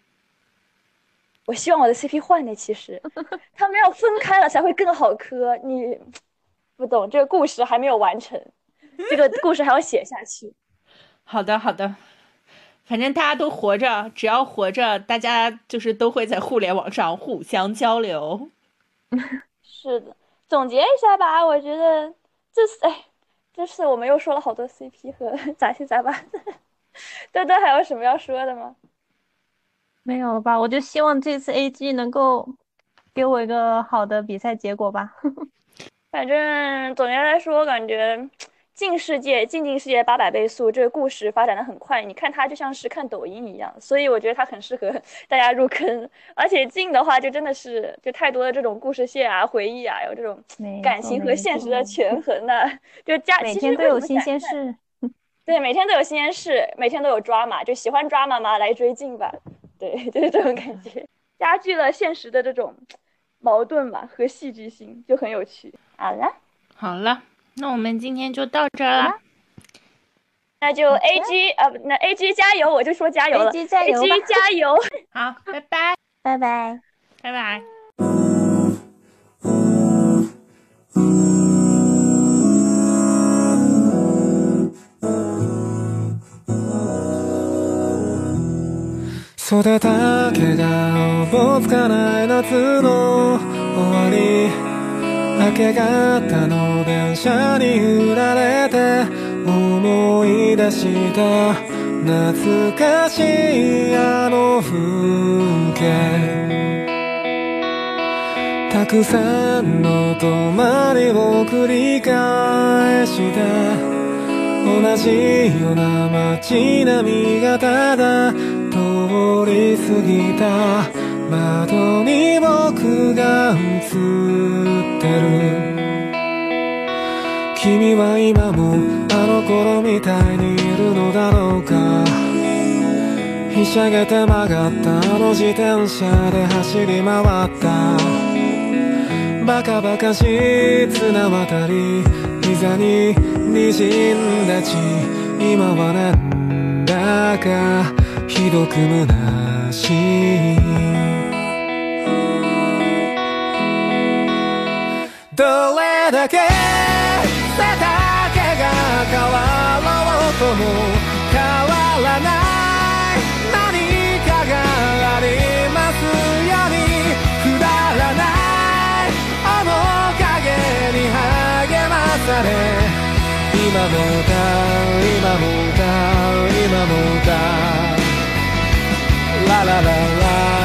我希望我的 CP 换的，其实 他们要分开了才会更好磕。你不懂这个故事还没有完成，这个故事还要写下去。好的好的，反正大家都活着，只要活着，大家就是都会在互联网上互相交流。是的，总结一下吧，我觉得这是哎。这次我们又说了好多 CP 和 杂七杂八的，多多还有什么要说的吗？没有了吧？我就希望这次 AG 能够给我一个好的比赛结果吧。反正总结来说，我感觉。进世界，近近世界八百倍速，这个故事发展的很快，你看它就像是看抖音一样，所以我觉得它很适合 大家入坑。而且近的话，就真的是就太多的这种故事线啊、回忆啊，有这种感情和现实的权衡的，就加每天都有新鲜事。对，每天都有新鲜事，每天都有抓马，就喜欢抓马嘛，来追近吧。对，就是这种感觉，加剧了现实的这种矛盾吧和戏剧性，就很有趣。好了，好了。那我们今天就到这了，那就 A G 啊不，那 A G 加油，我就说加油了，A G 加油，A G 加油，好，拜拜，拜拜，拜拜。育た毛がおぼつかない夏の終わり 明け方の電車に揺られて思い出した懐かしいあの風景。たくさんの泊まりを繰り返して同じような街並みがただ通り過ぎた。窓に僕が映ってる。君は今もあの頃みたいにいるのだろうか。ひしゃげて曲がったあの自転車で走り回った。バカバカしい綱渡り膝に滲んだ血。今はなんだかひどく虚しい。どれだけ背丈が変わろうとも変わらない。何かがありますように。くだらない。面影に励まされ。今も歌う今も歌う今も歌う。ララララ。